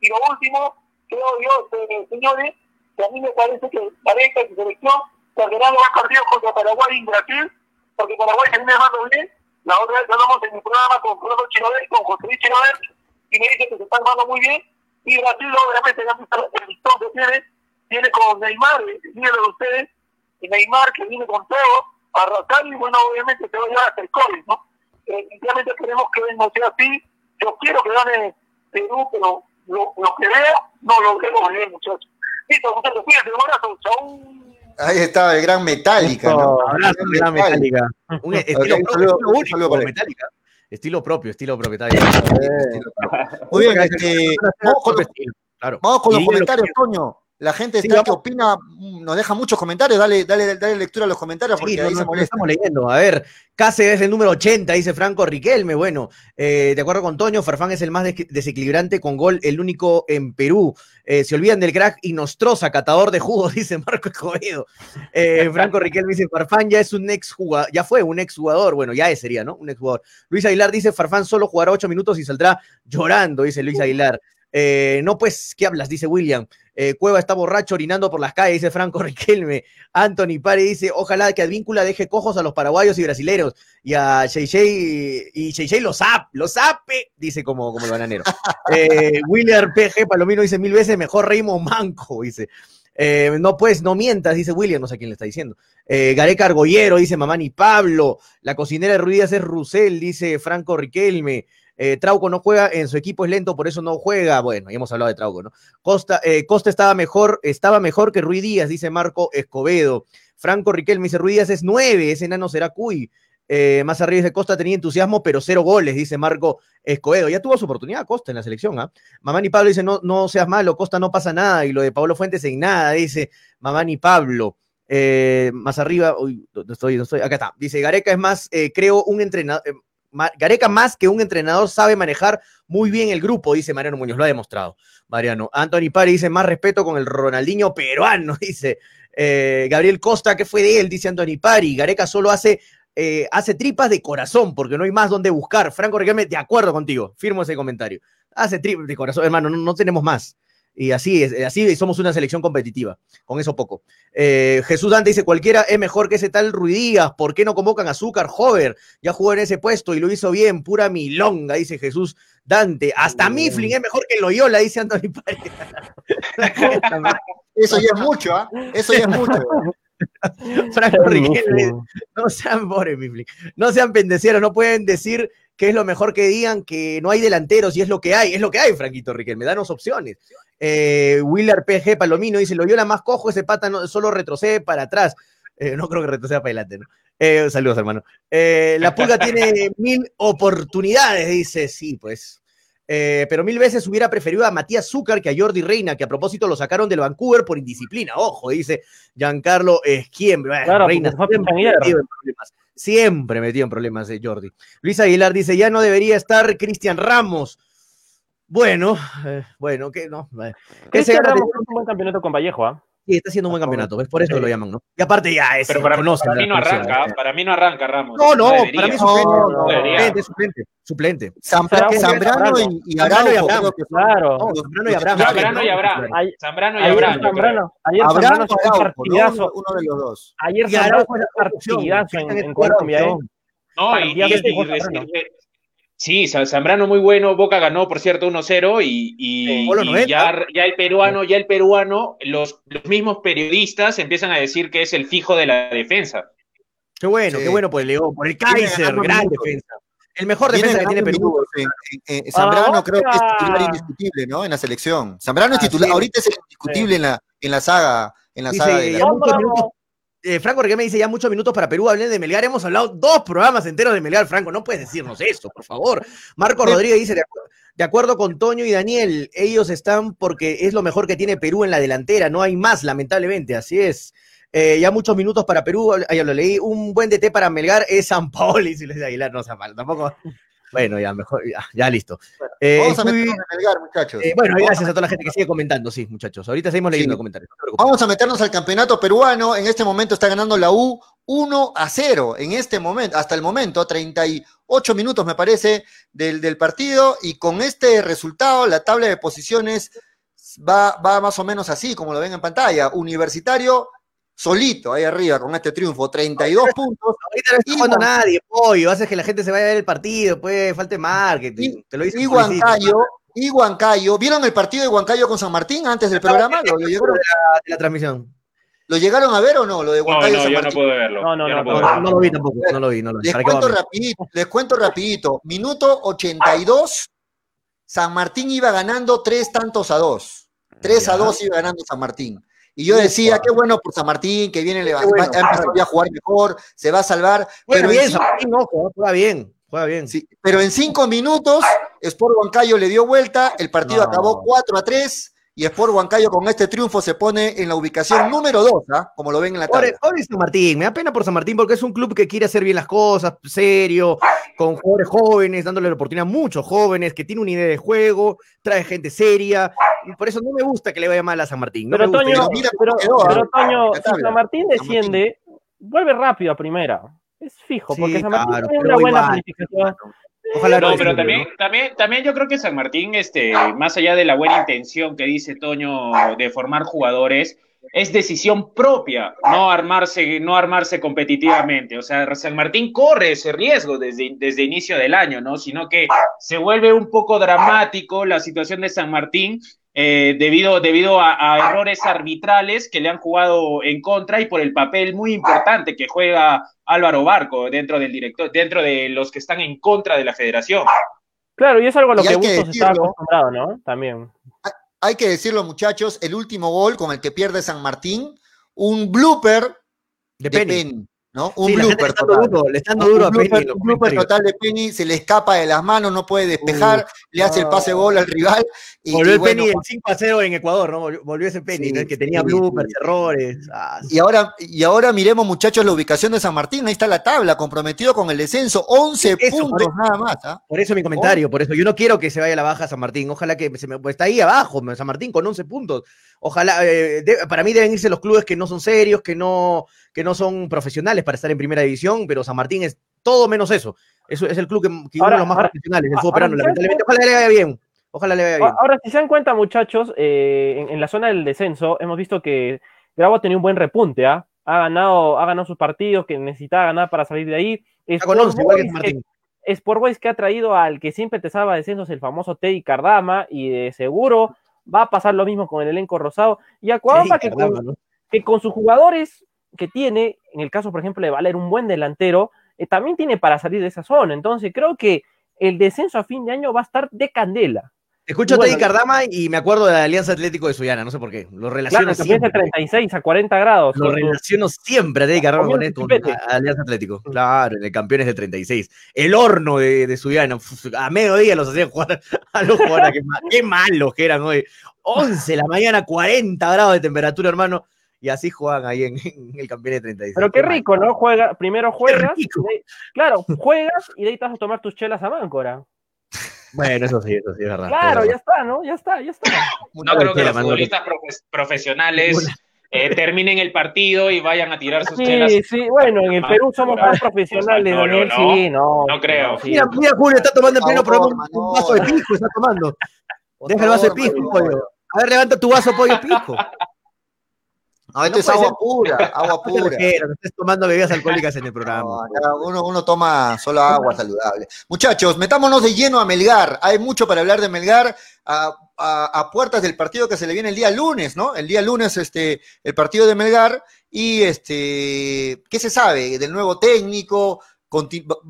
Y lo último, creo yo, este, señores, que a mí me parece que Gareca y selección perderán los partidos contra Paraguay y Brasil, porque Paraguay se viene dando bien. La otra vez hablamos en mi programa con Bruno Chinover, con José Luis y me dice que se están dando muy bien. Y Brasil, obviamente, ya visto el listón que tiene, viene con Neymar, el líder de ustedes, y Neymar que viene con todo, a arrasar, y bueno, obviamente se va a llevar hasta el COVID, ¿no? Definitivamente queremos que no sea así. Yo quiero que gane Perú, pero lo, lo que veo, no lo veo bien, muchachos. Listo, muchachos, cuídense, un abrazo, chau. Ahí estaba el gran Metallica, ¿no? Abrazo, El gran Metallica. Un estilo propio, saludo- estilo único saludo para de él. Metallica. Estilo propio, estilo propio. Está bien. Muy bien, este, vamos con los, Claro. vamos con los comentarios, Toño. La gente está que opina, mm, nos deja muchos comentarios. Dale, dale, dale lectura a los comentarios porque Sí, ahí no, se no, no molesta. estamos leyendo. A ver, Case es el número 80, dice Franco Riquelme. Bueno, eh, de acuerdo con Toño, Farfán es el más des- desequilibrante con gol, el único en Perú. Eh, se olvidan del crack y Nostroza, catador de jugos, dice Marco Escobedo. Eh, Franco Riquelme dice, Farfán ya es un ex jugador, ya fue un ex jugador, bueno, ya es, sería, ¿no? Un ex jugador. Luis Aguilar dice, Farfán solo jugará ocho minutos y saldrá llorando, dice Luis Aguilar. Eh, no, pues, ¿qué hablas? Dice William. Eh, Cueva está borracho orinando por las calles, dice Franco Riquelme. Anthony Pare dice, ojalá que Advíncula deje cojos a los paraguayos y brasileros. Y a Shey y Shey lo zap, lo zape, dice como, como el bananero. Eh, William PG Palomino dice mil veces mejor Reimo Manco, dice. Eh, no, pues, no mientas, dice William, no sé quién le está diciendo. Eh, Gareca Argollero, dice Mamani Pablo. La cocinera de Ruidas es Rusel, dice Franco Riquelme. Eh, Trauco no juega, en su equipo es lento, por eso no juega. Bueno, ya hemos hablado de Trauco, ¿no? Costa, eh, Costa estaba mejor, estaba mejor que Ruiz Díaz, dice Marco Escobedo. Franco Riquelme dice, Ruiz Díaz es nueve, ese enano será Cuy. Más arriba dice Costa tenía entusiasmo, pero cero goles, dice Marco Escobedo. Ya tuvo su oportunidad Costa en la selección, ¿ah? Mamani Pablo dice, no, no seas malo, Costa no pasa nada. Y lo de Pablo Fuentes en nada, dice Mamani Pablo. Eh, más arriba, uy, no estoy, estoy, acá está. Dice, Gareca es más, creo, un entrenador. Gareca más que un entrenador sabe manejar muy bien el grupo, dice Mariano Muñoz, lo ha demostrado. Mariano. Anthony Pari dice más respeto con el Ronaldinho peruano, dice. Eh, Gabriel Costa, ¿qué fue de él? Dice Anthony Pari. Gareca solo hace, eh, hace tripas de corazón porque no hay más donde buscar. Franco Riquelme, de acuerdo contigo, firmo ese comentario. Hace tripas de corazón, hermano, no, no tenemos más. Y así es, así somos una selección competitiva, con eso poco. Eh, Jesús Dante dice, cualquiera es mejor que ese tal Ruidías, ¿por qué no convocan a Azúcar Hover? Ya jugó en ese puesto y lo hizo bien, pura milonga, dice Jesús Dante. Hasta Mifflin es mejor que Loyola, dice Anthony Pari. Eso ya es mucho, ¿ah? Eso ya es mucho. Franco Riquelme, no sean pobre Mifflin, no sean pendeceros, no pueden decir que es lo mejor que digan, que no hay delanteros y es lo que hay, es lo que hay, Franquito Riquelme, danos opciones. Eh, Willard PG Palomino dice, Loyola más cojo, ese pata no, solo retrocede para atrás. Eh, no creo que retroceda para adelante, ¿no? Eh, saludos, hermano. Eh, la pulga tiene mil oportunidades, dice, sí, pues. Pero mil veces hubiera preferido a Matías Zúcar que a Jordi Reina, que a propósito lo sacaron del Vancouver por indisciplina. Ojo, dice Giancarlo Esquiembre. Claro, Reina siempre metido en problemas. De Jordi. Luis Aguilar dice, ya no debería estar Cristian Ramos. Bueno, eh, bueno, que no. eh. Cristian Ramos un buen campeonato con Vallejo, ¿ah? Sí, está haciendo un buen campeonato, ¿ves? Por eso Sí. lo llaman, ¿no? Y aparte ya es. Pero para, para la mí no arranca, ¿eh? para mí no arranca Ramos. No, no, debería. para mí es No, suplente, suplente, suplente, suplente. Zambra- Zambrano y, y Zambrano y Araujo Claro. No, Zambrano y Abraham. Zambrano y Abraham. Zambrano y Ayer Abraham. ayer Zambrano hizo un partidazo. Uno, uno de los dos. Ayer Zambrano es un partidazo en, es Colombia, ¿eh? No, y- sí, Zambrano muy bueno, Boca ganó, por cierto, 1-0 y, y- Gol a y 90. ya, ya el peruano, ya el peruano, los, los mismos periodistas empiezan a decir que es el fijo de la defensa. Qué bueno, Sí. qué bueno por el León, por el Kaiser, gran minutos. defensa. El mejor Viene defensa que tiene Perú. eh, eh, Zambrano creo que es titular indiscutible, ¿no? En la selección. Zambrano es Ah, titular, sí. ahorita es el indiscutible en la, en la saga, en la saga de la- Eh, Franco Regué me dice ya muchos minutos para Perú, hablé de Melgar, hemos hablado dos programas enteros de Melgar, Franco, no puedes decirnos eso, por favor. Marco. Rodríguez dice, de acuerdo, de acuerdo con Toño y Daniel, ellos están porque es lo mejor que tiene Perú en la delantera, no hay más, lamentablemente, así es. Eh, ya muchos minutos para Perú, ya lo leí, un buen DT para Melgar es San Paoli, si les Aguilar, no San Paolo, tampoco. Bueno, ya mejor, ya, ya listo. Eh, Vamos a meternos en Melgar, muchachos. eh, bueno, Vamos gracias a toda la gente que sigue comentando, sí, muchachos. Ahorita seguimos leyendo Sí. comentarios. no. Vamos a meternos al campeonato peruano. En este momento está ganando la U 1 a 0. En este momento, hasta el momento, 38 minutos me parece del, del partido. Y con este resultado, la tabla de posiciones va, va más o menos así, como lo ven en pantalla. Universitario solito ahí arriba con este triunfo, 32 puntos. Ahorita no está Y jugando nadie, pollo. Haces que la gente se vaya a ver el partido, pues, falta marketing. Te lo dice Y. Huancayo, y Huancayo. ¿Vieron el partido de Huancayo con San Martín antes del programa? ¿Lo, lo llegaron, de la transmisión. lo llegaron a ver o no? Lo de No, Huancayo no, San yo no pude verlo. No, no, no, No, verlo. no lo vi tampoco, no lo vi, no lo vi. Les ¿Para qué cuento rapidito, les cuento rapidito. Minuto 82, San Martín iba ganando tres tantos a dos. Tres a dos iba ganando San Martín. Y yo decía, qué bueno por San Martín, que viene, le va, bueno. va- a jugar mejor, se va a salvar. Juega pero, bien, en, San Martín, juega bien, juega bien. sí, pero en cinco minutos, Sport Huancayo le dio vuelta, el partido No. acabó 4 a 3 y Sport Huancayo con este triunfo se pone en la ubicación número 2, ¿ah? como lo ven en la Pobre, tabla. pobre San Martín, me da pena por San Martín porque es un club que quiere hacer bien las cosas, serio, con jugadores jóvenes, dándole la oportunidad a muchos jóvenes, que tiene una idea de juego, trae gente seria, y por eso no me gusta que le vaya mal a San Martín. No Pero. Toño, Pero mira pero, cómo quedó, pero. Toño, La si tabla. San Martín San Martín. desciende, vuelve rápido a primera. Es fijo, Sí, porque San Martín claro, tiene una buena igual. planificación. Ojalá No, pero también, ¿no? también, también yo creo que San Martín, este, más allá de la buena intención que dice Toño de formar jugadores, es decisión propia no armarse, no armarse competitivamente. O sea, San Martín corre ese riesgo desde, desde inicio del año, ¿no? Sino que se vuelve un poco dramático la situación de San Martín eh, debido, debido a, a errores arbitrales que le han jugado en contra y por el papel muy importante que juega Álvaro Barco dentro del director, dentro de los que están en contra de la federación. Claro, y es algo a lo que hay que Bustos está acostumbrado, ¿no? También. Hay que decirlo, muchachos, el último gol con el que pierde San Martín, un blooper De de Penny. Penny, ¿no? Un Sí, blooper total. duro, le están dando Un duro a Penny blooper, en los un blooper comentarios. total de Penny, se le escapa de las manos, no puede despejar, le hace el pase gol al rival. Y, Volvió y el bueno, Penny del 5 a 0 en Ecuador, ¿no? Volvió, ese Penny, Sí, ¿no? el que tenía sí, bloopers, errores. Ah, y ahora, y ahora miremos, muchachos, la ubicación de San Martín. Ahí está la tabla, comprometido con el descenso, 11 Eso, puntos nada más. ¿ah? Por eso mi comentario, por eso yo no quiero que se vaya a la baja San Martín. Ojalá que se me, pues está ahí abajo, San Martín con 11 puntos. Ojalá, eh, de- para mí deben irse los clubes que no son serios, que no, que no son profesionales para estar en primera división, pero San Martín es todo menos eso. Eso es el club que, que uno Ahora- de los más ahora- profesionales del fútbol peruano, ¿sabes lamentablemente. Ojalá le vaya bien. Ojalá le vaya bien. Ahora, si se dan cuenta, muchachos, eh, en, en la zona del descenso hemos visto que Grau ha tenido un buen repunte, ¿ah? Ha ganado, ha ganado sus partidos que necesitaba ganar para salir de ahí. Con 11, igual que Boys San Martín. Sport Boys que ha traído al que siempre te salva descensos, el famoso Teddy Cardama, y de seguro va a pasar lo mismo con el elenco rosado. Y a Cuauhtémoc, Sí, que, caramba, con, ¿no? que con sus jugadores que tiene, en el caso, por ejemplo, de Valer, un buen delantero, eh, también tiene para salir de esa zona. Entonces, creo que el descenso a fin de año va a estar de candela. Escucho a Teddy Cardama y me acuerdo de la Alianza Atlético de Suyana, no sé por qué. Lo relaciono claro, siempre. 36 a 40 grados. Lo relaciono siempre a Teddy Cardama con, esto, a Alianza Atlético. Claro, en el campeones de 36. El horno de, de Suyana. A mediodía los hacían jugar a los jugadores. qué, malos que eran hoy. 11 de la mañana, 40 grados de temperatura, hermano. Y así juegan ahí en, el campeones de 36. Pero qué rico, ¿no? Juega, primero juegas. claro, juegas y de ahí te vas a tomar tus chelas a Máncora. Bueno, eso sí, eso sí es verdad. Claro, ya está, ¿no? Ya está, ya está. No creo que los futbolistas profesionales eh, terminen el partido y vayan a tirar sus sí, chelas. Sí, sí, bueno, en el Perú somos más profesionales, no, Daniel, no, sí, no. No creo. Mira, mira, Julio está tomando en pleno programa un vaso de pisco, está tomando. Deja el vaso de pisco, pollo. A ver, levanta tu vaso, pollo, pisco. No, esto es agua pura, agua pura. No estés tomando bebidas alcohólicas en el programa. uno, uno, toma solo agua saludable. Muchachos, metámonos de lleno a Melgar. Hay mucho para hablar de Melgar a, a, puertas del partido que se le viene el día lunes, ¿no? El día lunes, este, el partido de Melgar. Y este, ¿qué se sabe del nuevo técnico?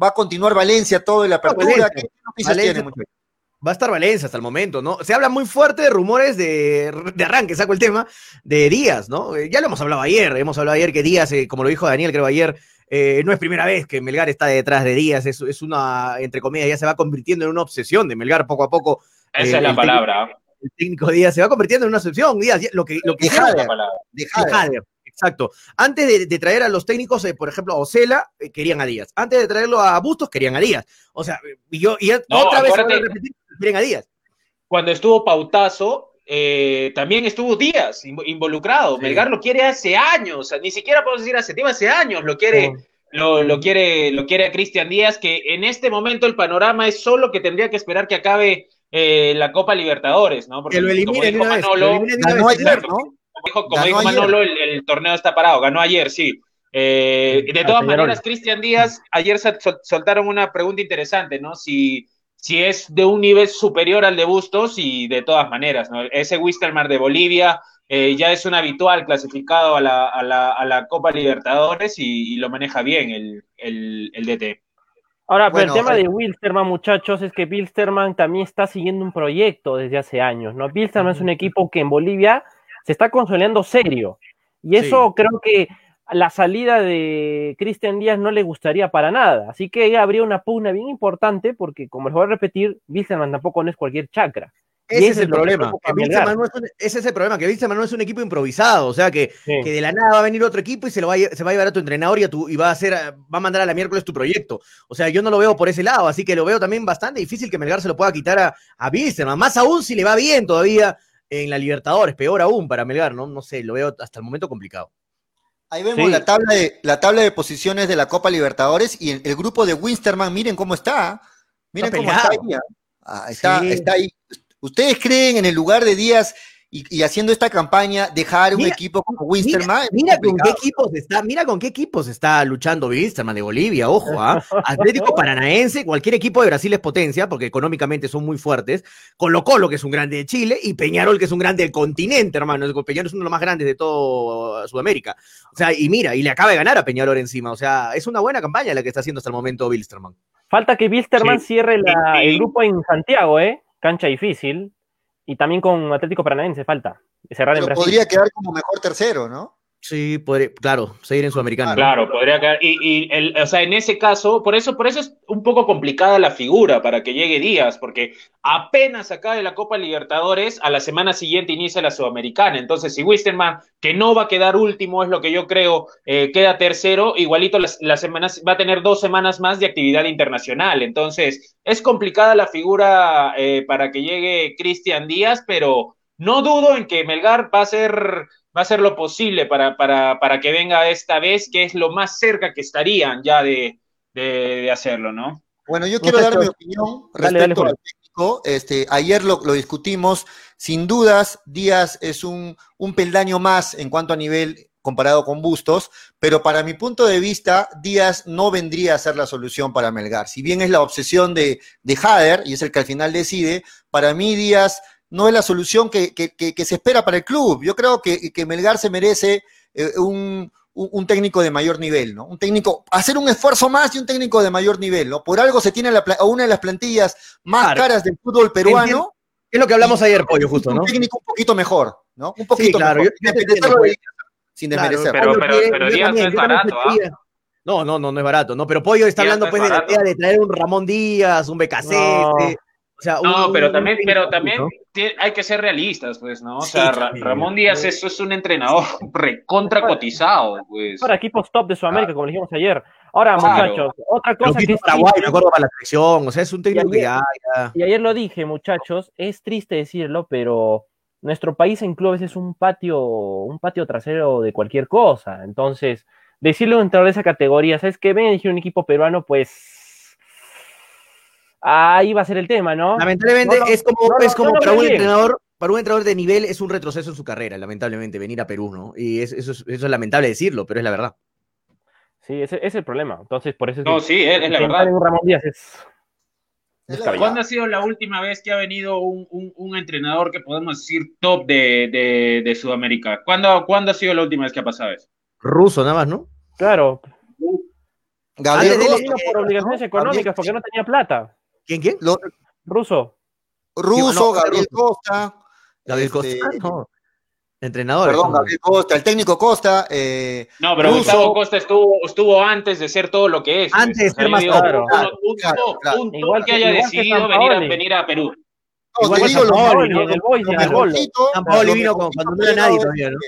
¿Va a continuar Valencia todo en la apertura? ¿Qué noticias tiene, muchachos? Va a estar Valencia hasta el momento, ¿no? Se habla muy fuerte de rumores de, de arranque, saco el tema, de Díaz, ¿no? Eh, ya lo hemos hablado ayer, hemos hablado ayer que Díaz, eh, como lo dijo Daniel, creo ayer, eh, no es primera vez que Melgar está detrás de Díaz, es, es, una, entre comillas, ya se va convirtiendo en una obsesión de Melgar poco a poco. Esa es la palabra. el técnico Díaz se va convirtiendo en una obsesión, Díaz, lo que, lo que de Exacto. Antes de, traer a los técnicos, por ejemplo, a Ocela, querían a Díaz. Antes de traerlo a Bustos, querían a Díaz. O sea, y yo, y otra vez repetir, a Díaz. Cuando estuvo Pautazo, eh, también estuvo Díaz involucrado. Melgar lo quiere hace años, ni siquiera puedo decir hace tiempo, hace años lo quiere. Lo, lo, quiere, lo quiere a Cristian Díaz, que en este momento el panorama es solo que tendría que esperar que acabe eh, la Copa Libertadores, ¿no? Porque que lo eliminen como dijo Manolo, ganó ayer, ¿no? Como dijo, Manolo, el, el, torneo está parado, ganó ayer, sí. Eh, de todas maneras, Cristian Díaz, ayer soltaron una pregunta interesante, ¿no? Si si es de un nivel superior al de Bustos y de todas maneras, ¿no? Ese Wistermar de Bolivia eh, ya es un habitual clasificado a la, a la, a la Copa Libertadores y, y, lo maneja bien el, el, el DT. Ahora, pero el tema de Wilstermann, muchachos, es que Wilstermann también está siguiendo un proyecto desde hace años, ¿no? Wilstermann es un equipo que en Bolivia se está consolidando serio. Y eso sí. creo que la salida de Cristian Díaz no le gustaría para nada. Así que habría una pugna bien importante porque, como les voy a repetir, Wilstermann tampoco no es cualquier chacra. Ese, ese es el problema. Que no es un, ese es el problema, que no es un equipo improvisado, o sea que, sí. que, de la nada va a venir otro equipo y se, lo va a, se va a llevar a tu entrenador y, a tu, y va a hacer, va a mandar a la miércoles tu proyecto. O sea, yo no lo veo por ese lado, así que lo veo también bastante difícil que Melgar se lo pueda quitar a, a más aún si le va bien todavía en la Libertadores, peor aún para Melgar, ¿no? No sé, lo veo hasta el momento complicado. Ahí vemos sí. la, tabla de, la tabla de posiciones de la Copa Libertadores y el, el grupo de Winsterman, miren cómo está. Miren está cómo está ahí. Ah, está, sí. está, ahí. ¿Ustedes creen en el lugar de Díaz y, y haciendo esta campaña dejar un mira, equipo como Winsterman? Mira, mira con qué equipos está, mira con qué equipos está luchando Winsterman de Bolivia, ojo, ¿ah? ¿eh? Atlético Paranaense, cualquier equipo de Brasil es potencia, porque económicamente son muy fuertes. Colo Colo, que es un grande de Chile, y Peñarol, que es un grande del continente, hermano. Peñarol es uno de los más grandes de toda Sudamérica. O sea, y mira, y le acaba de ganar a Peñarol encima. O sea, es una buena campaña la que está haciendo hasta el momento Wilstermann. Falta que Wilstermann sí. cierre la, el grupo en Santiago, ¿eh? Cancha difícil. Y también con Atlético Paranaense falta. Cerrar Pero en Brasil. podría quedar como mejor tercero, ¿no? Sí, podría, claro, seguir en Sudamericana. Claro, podría quedar. Y, y el, o sea, en ese caso, por eso, por eso es un poco complicada la figura para que llegue Díaz, porque apenas acabe la Copa Libertadores, a la semana siguiente inicia la Sudamericana. Entonces, si Wisterman, que no va a quedar último, es lo que yo creo, eh, queda tercero, igualito las, las, semanas, va a tener dos semanas más de actividad internacional. Entonces, es complicada la figura eh, para que llegue Cristian Díaz, pero no dudo en que Melgar va a ser va a hacer lo posible para, para, para que venga esta vez, que es lo más cerca que estarían ya de, de, de hacerlo, ¿no? Bueno, yo quiero dar mi opinión respecto dale, dale, al técnico. Este, ayer lo, lo, discutimos. Sin dudas, Díaz es un, un peldaño más en cuanto a nivel comparado con Bustos, pero para mi punto de vista, Díaz no vendría a ser la solución para Melgar. Si bien es la obsesión de, de Hader, y es el que al final decide, para mí Díaz no es la solución que, que, que, que, se espera para el club. Yo creo que, Melgar se merece eh, un, un, un, técnico de mayor nivel, ¿no? Un técnico, hacer un esfuerzo más y un técnico de mayor nivel, ¿no? Por algo se tiene la, una de las plantillas más claro. caras del fútbol peruano. Es lo que hablamos ayer, Pollo, justo, ¿no? Un técnico un poquito mejor, ¿no? Un poquito claro, mejor. yo- yo te entiendo, pues. sin Claro, desmerecer. pero- pero- pero Díaz no es barato, ¿ah? No, no, no, no es barato, ¿no? Pero Pollo está Díaz hablando no pues es de la idea de traer un Ramón Díaz, un Becacete. No. O sea, No, un- pero un también, pero también hay que ser realistas, pues, ¿no? O Sí, sea, Ra- también. Ramón Díaz eso es un entrenador recontra cotizado, pues. Para equipos top de Sudamérica, como dijimos ayer. Ahora, Claro. muchachos, otra cosa que es Paraguay, triste, me acuerdo para la selección. O sea, es un técnico que ya, ya- y ayer lo dije, muchachos, es triste decirlo, pero nuestro país en clubes es un patio, un patio trasero de cualquier cosa. Entonces, decirle a un entrenador de esa categoría, ¿sabes qué? Ven a un equipo peruano, pues ahí va a ser el tema, ¿no? Lamentablemente No es como, no es como para un bien. entrenador, para un entrenador de nivel es un retroceso en su carrera, lamentablemente, venir a Perú, ¿no? Y es- eso, es, eso es lamentable decirlo, pero es la verdad. Sí, ese, ese es el problema. Entonces, por eso es No, que sí, es, es la verdad. Ramón Díaz es. ¿Cuándo ha sido la última vez que ha venido un, un- un entrenador que podemos decir top de, de- de Sudamérica? ¿Cuándo, ¿Cuándo ha sido la última vez que ha pasado eso? Ruso nada más, ¿no? Claro, Gabriel Antes de vino por obligaciones económicas porque no tenía plata. ¿Quién, quién? lo- Ruso. Ruso, no, Gabriel Ruso. Costa. Gabriel Costa. este, no. Entrenador. Perdón, Gabriel Costa, el técnico Costa. eh, No, pero Russo. Gustavo Costa estuvo, estuvo antes de ser todo lo que es. Antes de ser más Claro, Igual que haya igual que decidido venir a, venir a Perú. no, Igual te digo lo en el Boys, en el vino con- cuando no era nadie todavía, ¿no?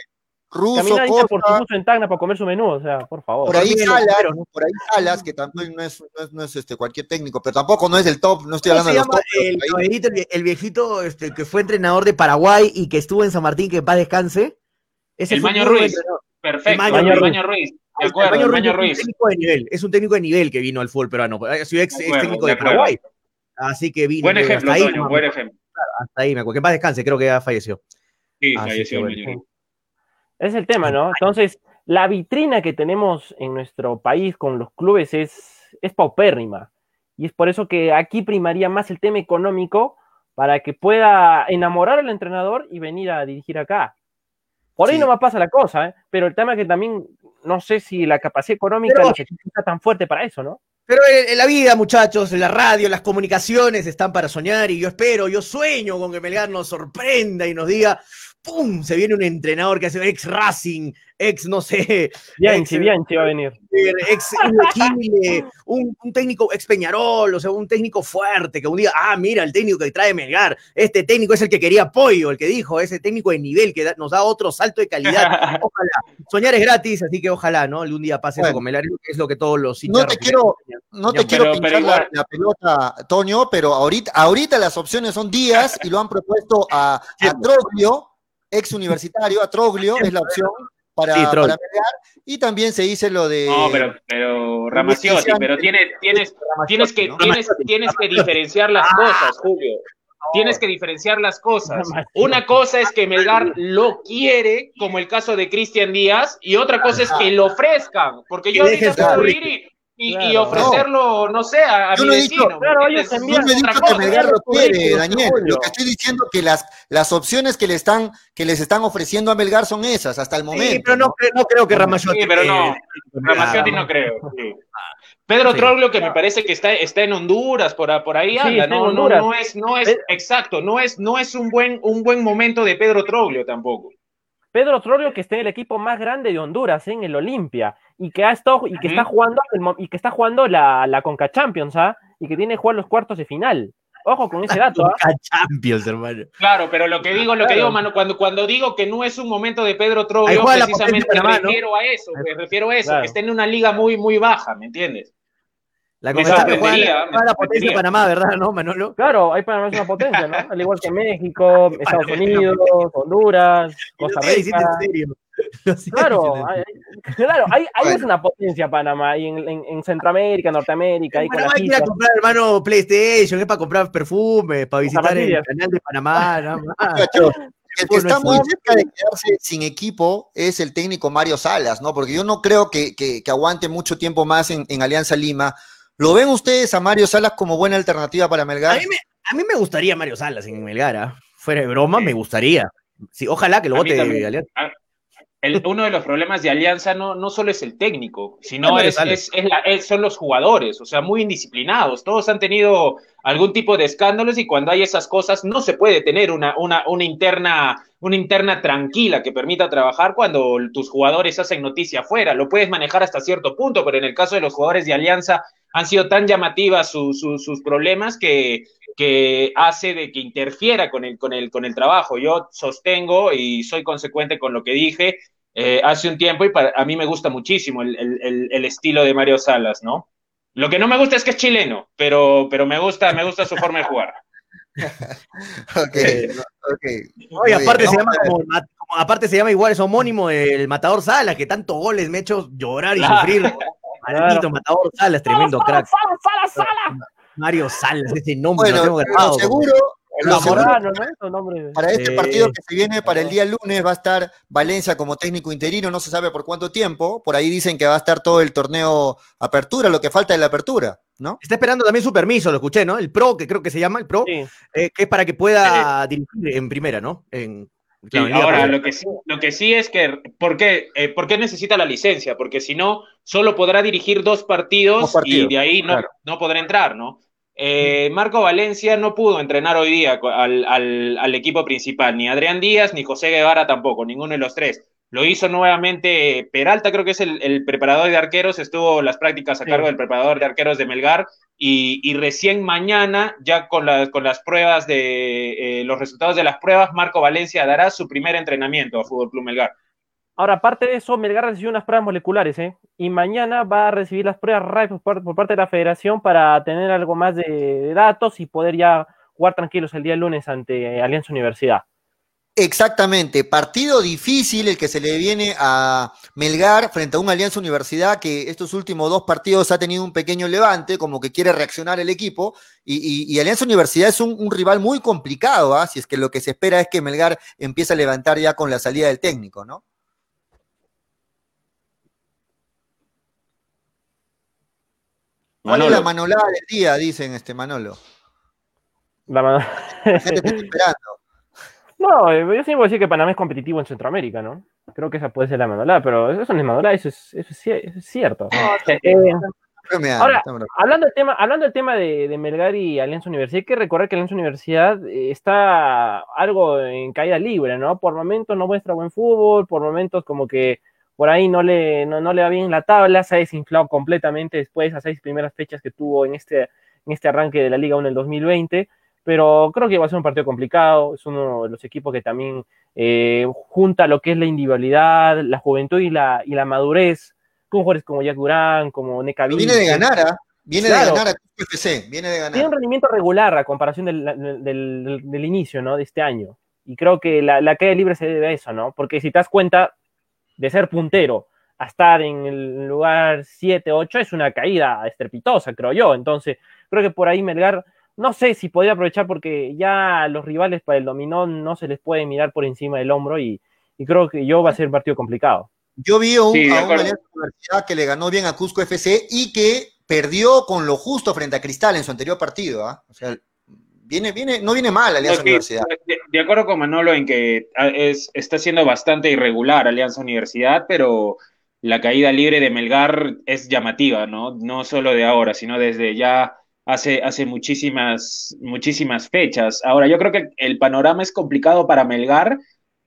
Ruso, por su Costa, gusto en Tacna para comer su menú, o sea, por favor. por ahí Salas, ¿no? por ahí Salas, que también no es, no es, no es, este, cualquier técnico, pero tampoco no es el top, no estoy ¿Cómo hablando de los top. el, por ahí- caballito, el, vie- el viejito este, que fue entrenador de Paraguay y que estuvo en San Martín, que en paz descanse? Ese El Maño Ruiz. entrenador. Perfecto, Maño el. Maño Ruiz. De El acuerdo, Maño el Ruiz Maño es Ruiz. un técnico de nivel, es un técnico de nivel que vino al fútbol peruano. Ha sido ex, De ex acuerdo, técnico de. Paraguay. Así que vino. Buen hasta ejemplo, ahí, Toño, buen ejemplo. hasta ahí me acuerdo. Que en paz descanse, creo que ya falleció. Sí, Así falleció que el bueno. Es el tema, ¿no? Entonces, la vitrina que tenemos en nuestro país con los clubes es, es paupérrima. Y es por eso que aquí primaría más el tema económico para que pueda enamorar al entrenador y venir a dirigir acá. Por ahí Sí. no me pasa la cosa, ¿eh? Pero el tema es que también no sé si la capacidad económica Pero- que está tan fuerte para eso, ¿no? Pero en, en la vida, muchachos, en la radio, las comunicaciones están para soñar y yo espero, yo sueño con que Melgar nos sorprenda y nos diga, ¡pum! Se viene un entrenador que hace ex Racing, ex, no sé, Bianchi, Ex- Bianchi va a venir. ex Chile, un, un técnico ex Peñarol, o sea, un técnico fuerte que un día, ah, mira, el técnico que trae Melgar, este técnico es el que quería apoyo, el que dijo, ese técnico de nivel que da- nos da otro salto de calidad. Ojalá. Soñar es gratis, así que ojalá, ¿no? Algún día pase eso Bueno. con Melgar, es lo que todos los No te quiero, no te Pero- quiero pero pinchar la, igual- la pelota, Toño, pero ahorita, ahorita las opciones son Díaz y lo han propuesto a, a. Troglio, ex universitario, a Troglio es la opción para, Sí, para y también se dice lo de No, pero, pero Ramaciotti, pero tienes, tienes, tienes que, ¿no? tienes, tienes que diferenciar las cosas, Julio. Tienes que diferenciar las cosas. Una cosa es que Melgar lo quiere, como el caso de Cristian Díaz, y otra cosa es que lo ofrezcan, porque yo ahorita puedo su ir y, y- ofrecerlo, no sé, a, a Yo mi no vecino. Yo no he dicho que. Melgar lo quiere, Daniel. Lo que estoy diciendo es que las, las opciones que le están, que les están ofreciendo a Melgar son esas hasta el momento. Sí, pero no, no creo que Ramaciotti. Sí, pero no. eh, no creo. sí. Pedro Sí. Troglio, que me parece que está, está en Honduras, por, por ahí anda, no, no, no es, no es, Eh. exacto, no es, no es un buen, un buen momento de Pedro Troglio tampoco. Pedro Trollio que está en el equipo más grande de Honduras, ¿eh? en el Olimpia, y que ha estado y que está jugando el mo- y que está jugando la, la Conca Champions, ¿ah? Y que tiene que jugar los cuartos de final. Ojo con ese dato, ¿ah? Conca Champions, hermano. Claro, pero lo que digo, lo que digo, mano, cuando, cuando digo que no es un momento de Pedro Troglio, precisamente me refiero a eso, me refiero a eso, Claro. que está en una liga muy, muy baja, ¿me entiendes? La Me Conca Champions juega la- me juega la potencia de. Panamá, ¿verdad? ¿No, Manolo? Claro, ahí Panamá es una potencia, ¿no? Al igual que México, Estados Unidos, Honduras, Costa Rica. Claro, ahí- claro, ahí, ahí Bueno. es una potencia Panamá, y en, en- en Centroamérica, Norteamérica, ahí con Panamá quiere comprar, hermano, PlayStation, es para comprar perfumes, para visitar el canal de Panamá, nada más. El que está es muy cerca de quedarse sin equipo es el técnico Mario Salas, ¿no? Porque yo no creo que, que- que aguante mucho tiempo más en, en Alianza Lima. ¿Lo ven ustedes a Mario Salas como buena alternativa para A Melgar? mí, me, a mí me gustaría Mario Salas en Melgar, ¿ah? Fuera de broma, me gustaría. Sí, ojalá que lo vote también. Alianza. A, uno de los problemas de Alianza no, no solo es el técnico, sino es, son los jugadores, o sea, muy indisciplinados. Todos han tenido algún tipo de escándalos y cuando hay esas cosas no se puede tener una, una, una, interna, una interna tranquila que permita trabajar cuando tus jugadores hacen noticia afuera. Lo puedes manejar hasta cierto punto, pero en el caso de los jugadores de Alianza han sido tan llamativas sus problemas que, que hace de que interfiera con el, con, el, con el trabajo. Yo sostengo y soy consecuente con lo que dije eh, hace un tiempo y para, a mí me gusta muchísimo el, el, el, estilo de Mario Salas, ¿no? Lo que no me gusta es que es chileno, pero, pero me, gusta, me gusta su forma de jugar. ok, ok. aparte se, llama como, aparte se llama igual, es homónimo el Matador Salas, que tantos goles me ha hecho llorar y sufrir. Maldito Matador Salas, tremendo crack. Salas, Salas, Salas. Mario Salas, ese nombre lo tengo grabado. Seguro, para este partido que se viene para el día lunes va a estar Valencia como técnico interino, no se sabe por cuánto tiempo. Por ahí dicen que va a estar todo el torneo apertura, lo que falta es la apertura, ¿no? Está esperando también su permiso, lo escuché, ¿no? El PRO, que creo que se llama el PRO, eh, que es para que pueda dirigir en primera, ¿no? En, ahora, lo que, sí, lo que sí es que, ¿por qué, eh, ¿por qué necesita la licencia? Porque si no, solo podrá dirigir dos partidos, y de ahí no, no podrá entrar, ¿no? Eh, Marco Valencia no pudo entrenar hoy día al, equipo principal, ni Adrián Díaz ni José Guevara tampoco, ninguno de los tres. Lo hizo nuevamente Peralta, creo que es el, preparador de arqueros, estuvo las prácticas a cargo del preparador de arqueros de Melgar y, recién mañana, ya con, con las pruebas de eh, los resultados de las pruebas, Marco Valencia dará su primer entrenamiento a Fútbol Club Melgar. Ahora, aparte de eso, Melgar recibió unas pruebas moleculares, ¿eh? Y mañana va a recibir las pruebas RAID por, parte de la federación para tener algo más de, datos y poder ya jugar tranquilos el día lunes ante Alianza Universidad. Exactamente, partido difícil el que se le viene a Melgar frente a una Alianza Universidad que estos últimos dos partidos ha tenido un pequeño levante, como que quiere reaccionar el equipo, y, Alianza Universidad es un, rival muy complicado, ¿ah? si es que lo que se espera es que Melgar empiece a levantar ya con la salida del técnico, ¿no? ¿Cuál es la manolada del día? Dicen este Manolo. La, manolada. No, eh, yo sí voy a decir que Panamá es competitivo en Centroamérica, ¿no? Creo que esa puede ser la manolada, pero eso no es manolada, eso es, eso es, cierto. Eh, ahora, hablando del tema, hablando del tema de, de, Melgar y Alianza Universidad, hay que recordar que Alianza Universidad eh, está algo en caída libre, ¿no? Por momentos no muestra buen fútbol, por momentos como que por ahí no le, no, le va bien la tabla, se ha desinflado completamente después de esas seis primeras fechas que tuvo en este, en este arranque de la Liga 1 en el 2020, pero creo que va a ser un partido complicado, es uno de los equipos que también eh, junta lo que es la individualidad, la juventud y la, y la madurez, con jugadores como Jack Durán, como Neca Viene de ganar, ¿ah? Viene de ganar a UFC, viene de ganar. Tiene un rendimiento regular a comparación del, del, inicio, ¿no? De este año. Y creo que la, la caída libre se debe a eso, ¿no? Porque si te das cuenta, de ser puntero a estar en el lugar 7, 8 es una caída estrepitosa, creo yo. Entonces, creo que por ahí Melgar, no sé si podría aprovechar porque ya los rivales para el dominó no se les puede mirar por encima del hombro y, creo que yo va a ser un partido complicado. Yo vi a, un, una Universidad que le ganó bien a Cusco FC y que perdió con lo justo frente a Cristal en su anterior partido. ¿ah? O sea, viene, viene, no viene mal Alianza Universidad. De, acuerdo con Manolo en que ah, es, está siendo bastante irregular Alianza Universidad, pero la caída libre de Melgar es llamativa, ¿no? No solo de ahora, sino desde ya hace, hace muchísimas, muchísimas fechas. Ahora, yo creo que el panorama es complicado para Melgar,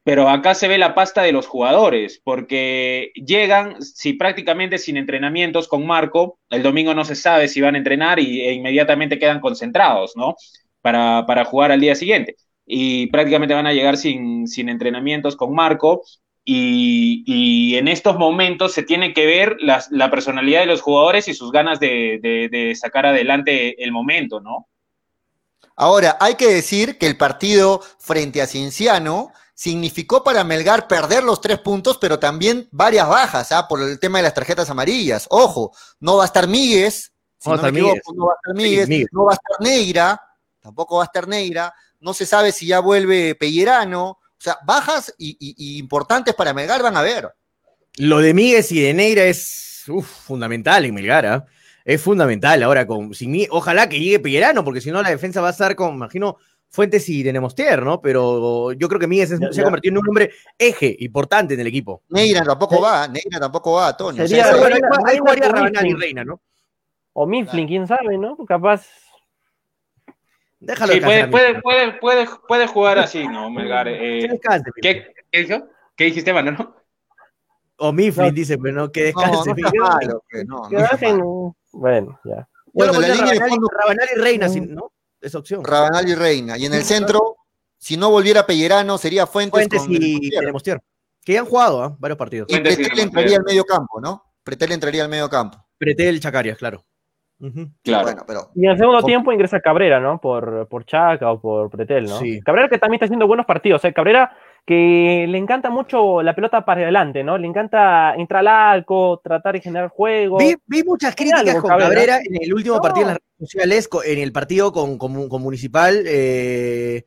pero acá se ve la pasta de los jugadores, porque llegan, si prácticamente sin entrenamientos con Marco, el domingo no se sabe si van a entrenar y, e inmediatamente quedan concentrados, ¿no? para, para jugar al día siguiente. Y prácticamente van a llegar sin, sin entrenamientos con Marco. Y, y, en estos momentos se tiene que ver la personalidad de los jugadores y sus ganas de, de, sacar adelante el momento, ¿no? Ahora, hay que decir que el partido frente a Cienciano significó para Melgar perder los tres puntos, pero también varias bajas, ¿ah? por el tema de las tarjetas amarillas. Ojo, no va a estar Míguez, no, no, no va a estar Míguez, no va a estar Negra, tampoco va a estar Negra, no se sabe si ya vuelve Pellerano, sea, bajas y, importantes para Melgar van a ver. Lo de Míguez y de Negra es fundamental en Melgar, ¿ah? es fundamental. Ahora, con, sin, ojalá que llegue Pellerano, porque si no la defensa va a estar con, imagino, Fuentes y Denemostier, ¿no? Pero yo creo que Míguez se ha convertido en un hombre eje importante en el equipo. Neira tampoco va, Neira tampoco va, Tony. Sería, o sea, bueno, ahí, ahí jugaría Mifflin. Rabanal y Reina, ¿no? O Mifflin, quién sabe, ¿no? Capaz. Déjalo Sí, puede, puede, puede, puede, puede jugar así, ¿no, Melgar? Que Eh, descanse. ¿qué, ¿Qué dijo? ¿Qué dijiste, Manolo? O Mifflin dice, pero no, que No, descanse. no malo, que no, no. Bueno, ya. Bueno, la línea de Rabanal, y- fondo, Rabanal y Reina, sí, ¿no? Esa opción. Rabanal y Reina. Y en el centro, si no volviera Pellerano, sería Fuentes, Fuentes con y. Denemostier. Que ya han jugado, ¿ah? Varios partidos. Y Pretel entraría al medio campo, ¿no? Pretel entraría al medio campo. Pretel, Chacarias, claro. Claro. Bueno, pero Y en el segundo tiempo ingresa Cabrera, ¿no? Por, por Chaca o por Pretel, ¿no? Sí. Cabrera que también está haciendo buenos partidos. ¿eh? Cabrera que le encanta mucho la pelota para adelante, ¿no? Le encanta entrar al arco, tratar de generar juego. Vi, vi muchas críticas algo, con Cabrera, Cabrera. en el último No. partido en las redes sociales, en el partido con, con- con Municipal. eh,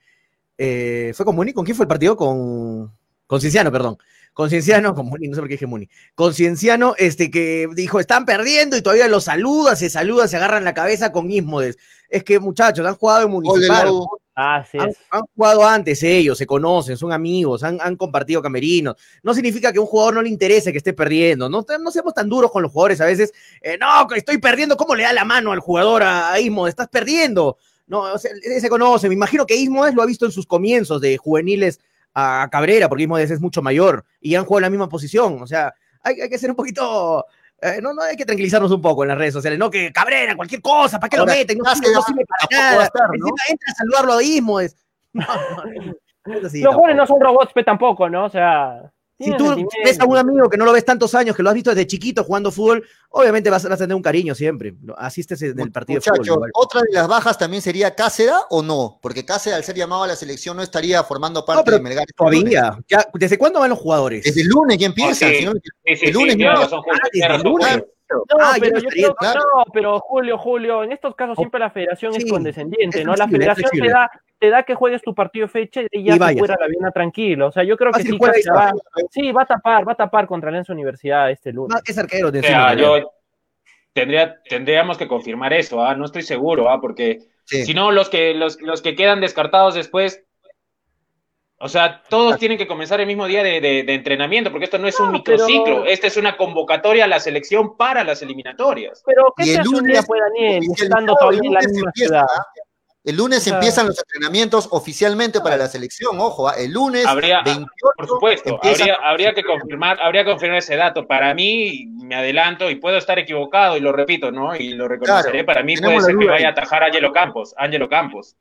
eh, ¿Fue con Muni? ¿Con quién fue el partido? Con, con Cienciano, perdón. Con Cienciano, con Muni, no sé por qué dije Muni. Con Cienciano, este, que dijo, están perdiendo y todavía los saluda, se saluda, se agarran la cabeza con Ismodes. Es que, muchachos, han jugado en Municipal. Ah, sí Han, es. han jugado antes ellos, se conocen, son amigos, han, han compartido camerinos. No significa que a un jugador no le interese que esté perdiendo. No, no seamos tan duros con los jugadores a veces. eh, no, estoy perdiendo. ¿Cómo le da la mano al jugador a, a Ismo? Estás perdiendo. No, o sea, él se conoce. Me imagino que Ismodes lo ha visto en sus comienzos de juveniles a Cabrera, porque Ismodes es mucho mayor y han jugado en la misma posición. O sea, hay, hay que ser un poquito. eh, no, no hay que tranquilizarnos un poco en las redes sociales, no que Cabrera, cualquier cosa, ¿para qué Ahora, lo meten? No sirve, no sirve para nada. estar, ¿no? Encima entra a saludarlo a Ismodes. No, no, no es así Los jugadores no son robots, pe, tampoco, ¿no? O sea. Si tú ves a un amigo que no lo ves tantos años, que lo has visto desde chiquito jugando fútbol, obviamente vas, a tener un cariño siempre. Asistes en el partido de Muchachos, fútbol. igual. otra de las bajas también sería Cáceres o no, porque Cáceres al ser llamado a la selección no estaría formando parte pero de Melgar. Todavía. Ya, ¿Desde cuándo van los jugadores? Desde el lunes ya empieza. sí. si no me- Sí, sí, El lunes no. Ah, desde el lunes. No, Ah, pero no yo estaría, creo, claro. no, pero Julio, Julio, en estos casos siempre la federación Sí, es condescendiente, es ¿no? La flexible, federación te da, te da que juegues tu partido de fecha y ya Y fuera la viena tranquilo. O sea, yo creo que Fácil sí, va, sí, va a tapar, va a tapar contra Alianza Universidad este lunes. No, es arquero de O yo tendría, tendríamos que confirmar eso, ¿ah? No estoy seguro, ¿ah? Porque Sí. si no, los que, los, los que quedan descartados después, o sea, todos tienen que comenzar el mismo día de, de- de entrenamiento, porque esto no es un microciclo, pero- esta es una convocatoria a la selección para las eliminatorias. Pero ¿qué Y se día, pues, Daniel, estando todavía en la misma ciudad? ¿Ah? El lunes O sea- empiezan los entrenamientos oficialmente para la selección, ojo, ¿ah? el lunes Habría, 28 por supuesto, habría, habría que confirmar, habría que confirmar ese dato. Para mí, me adelanto y puedo estar equivocado y lo repito, ¿no? Y lo reconoceré. Claro, para mí puede ser que vaya a atajar a Angelo Campos, Angelo Campos.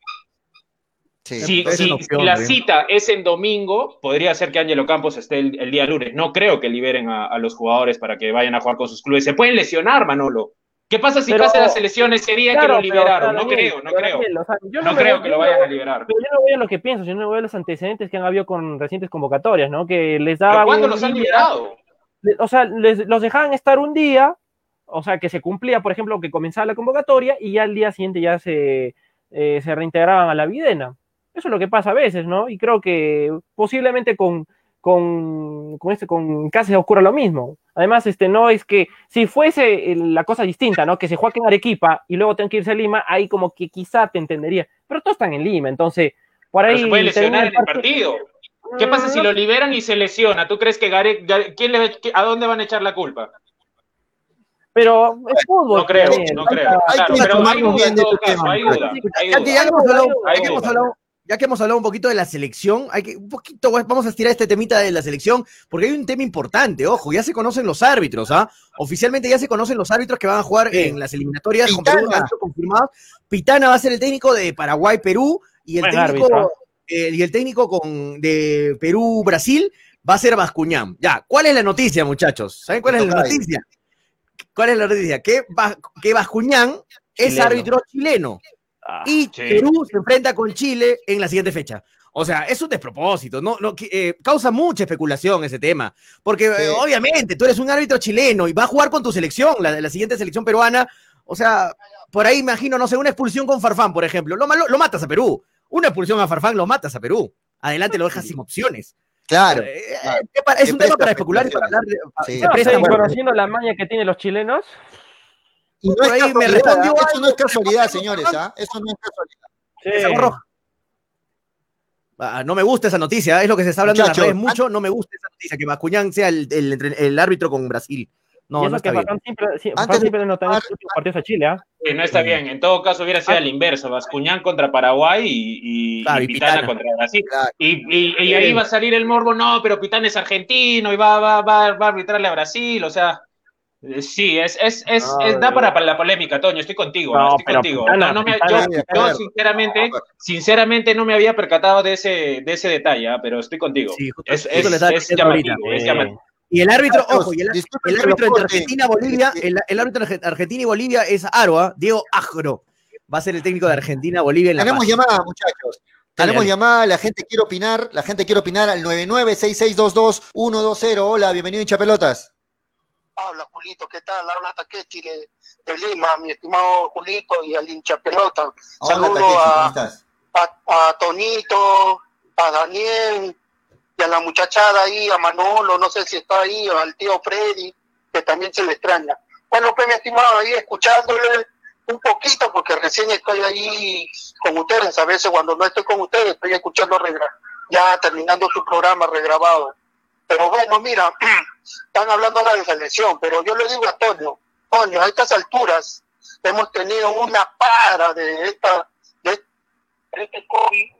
Sí. Si, opción, la bien. cita es en domingo, podría ser que Angelo Campos esté el, el día lunes. No creo que liberen a, a los jugadores para que vayan a jugar con sus clubes. Se pueden lesionar, Manolo. ¿Qué pasa si Pero- Cáceres se lesiona ese día que lo liberaron? no Daniel, creo, no creo. Daniel, o sea, yo No creo que lo vayan a liberar. Pero yo no a lo que pienso, yo no a los antecedentes que han habido con recientes convocatorias, ¿no? Que les daban. ¿Pero cuándo los han día- liberado? o sea, les, los dejaban estar un día, o sea, que se cumplía, por ejemplo, que comenzaba la convocatoria y ya al día siguiente ya se, eh, se reintegraban a la videna. Eso es lo que pasa a veces, ¿no? Y creo que posiblemente con, con, con, este, con Cáceres ocurra lo mismo. Además, este, no es que si fuese el- la cosa distinta, ¿no? Que se juegue en Arequipa y luego tengan que irse a Lima, ahí como que quizá te entendería. Pero todos están en Lima, entonces, por Pero ahí... se puede lesionar el partido. ¿Qué pasa si lo liberan y se lesiona? ¿Tú crees que Gareth, Gare- ¿quién le, a dónde van a echar la culpa? Pero es fútbol. No creo, también, no creo. hay Claro, que pero hay duda en de todo caso, tema, hay duda, hay Ya, duda. ya que ya hemos hablado- ya que hemos hablado un poquito de la selección, hay que un poquito, vamos a estirar este temita de la selección, porque hay un tema importante, ojo, ya se conocen los árbitros, ¿ah? Oficialmente ya se conocen los árbitros que van a jugar Sí. en las eliminatorias con Pitana. Perú, han sido confirmados. Pitana va a ser el técnico de Paraguay, Perú, y el Buen técnico, árbitro. eh, y el técnico con, de Perú, Brasil, va a ser Bascuñán. Ya, ¿cuál es la noticia, muchachos? ¿Saben cuál es la noticia? ¿Cuál es la noticia? Que, que Bascuñán es árbitro chileno Ah, y sí. Perú se enfrenta con Chile en la siguiente fecha. O sea, es un despropósito, no, no, que, eh, causa mucha especulación ese tema, porque eh, obviamente tú eres un árbitro chileno y va a jugar con tu selección, la, la siguiente selección peruana, o sea, por ahí imagino, no sé, una expulsión con Farfán, por ejemplo, lo, matas a Perú, una expulsión a Farfán lo matas a Perú, adelante lo dejas sin opciones. Claro. Eh, eh, claro. es un tema para especular y para hablar de... Sí. no conociendo la maña que tienen los chilenos, Y no ahí me respondió ¿ah? eso no es casualidad, señores, ¿ah? Eso no es casualidad. Ah, no me gusta esa noticia, es lo que se está hablando en las redes mucho, no me gusta esa noticia, que Bascuñán sea el, el, árbitro con Brasil. No, no está bien. Siempre, siempre, no partidos a Chile, ¿ah? no está bien. En todo caso hubiera sido al inverso, Bascuñán contra Paraguay y, Pitana, contra Brasil. Y, ahí va a salir el morbo, no, pero Pitana es argentino y va, va, va, va a arbitrarle a Brasil, o sea... Eh, sí, es, es, es, da para, para, la polémica, Toño, estoy contigo, estoy contigo. yo, sinceramente, sinceramente no me había percatado de ese, de ese detalle, ¿ah? pero estoy contigo. es, es, llamativo, Y el árbitro, ojo, y el, árbitro entre Argentina Bolivia, el, el, árbitro entre Argentina y Bolivia es Aroa, Diego Agro. Va a ser el técnico de Argentina, Bolivia en la Tenemos llamada, muchachos. Tenemos llamada, la gente quiere opinar, la gente quiere opinar al 9966222120. Hola, bienvenido hincha pelotas. Habla Julito, ¿qué tal? Habla Takechi de, de, Lima, mi estimado Julito y al hincha pelota. Saludo a, a, Tonito, a Daniel y a la muchachada ahí, a Manolo, no sé si está ahí, al tío Freddy, que también se le extraña. Bueno, pues mi estimado, ahí escuchándole un poquito, porque recién estoy ahí con ustedes, a veces cuando no estoy con ustedes estoy escuchando ya terminando su programa regrabado. Pero bueno, mira, están hablando de la selección, pero yo le digo a Toño, Toño, a estas alturas hemos tenido una para de esta de este COVID.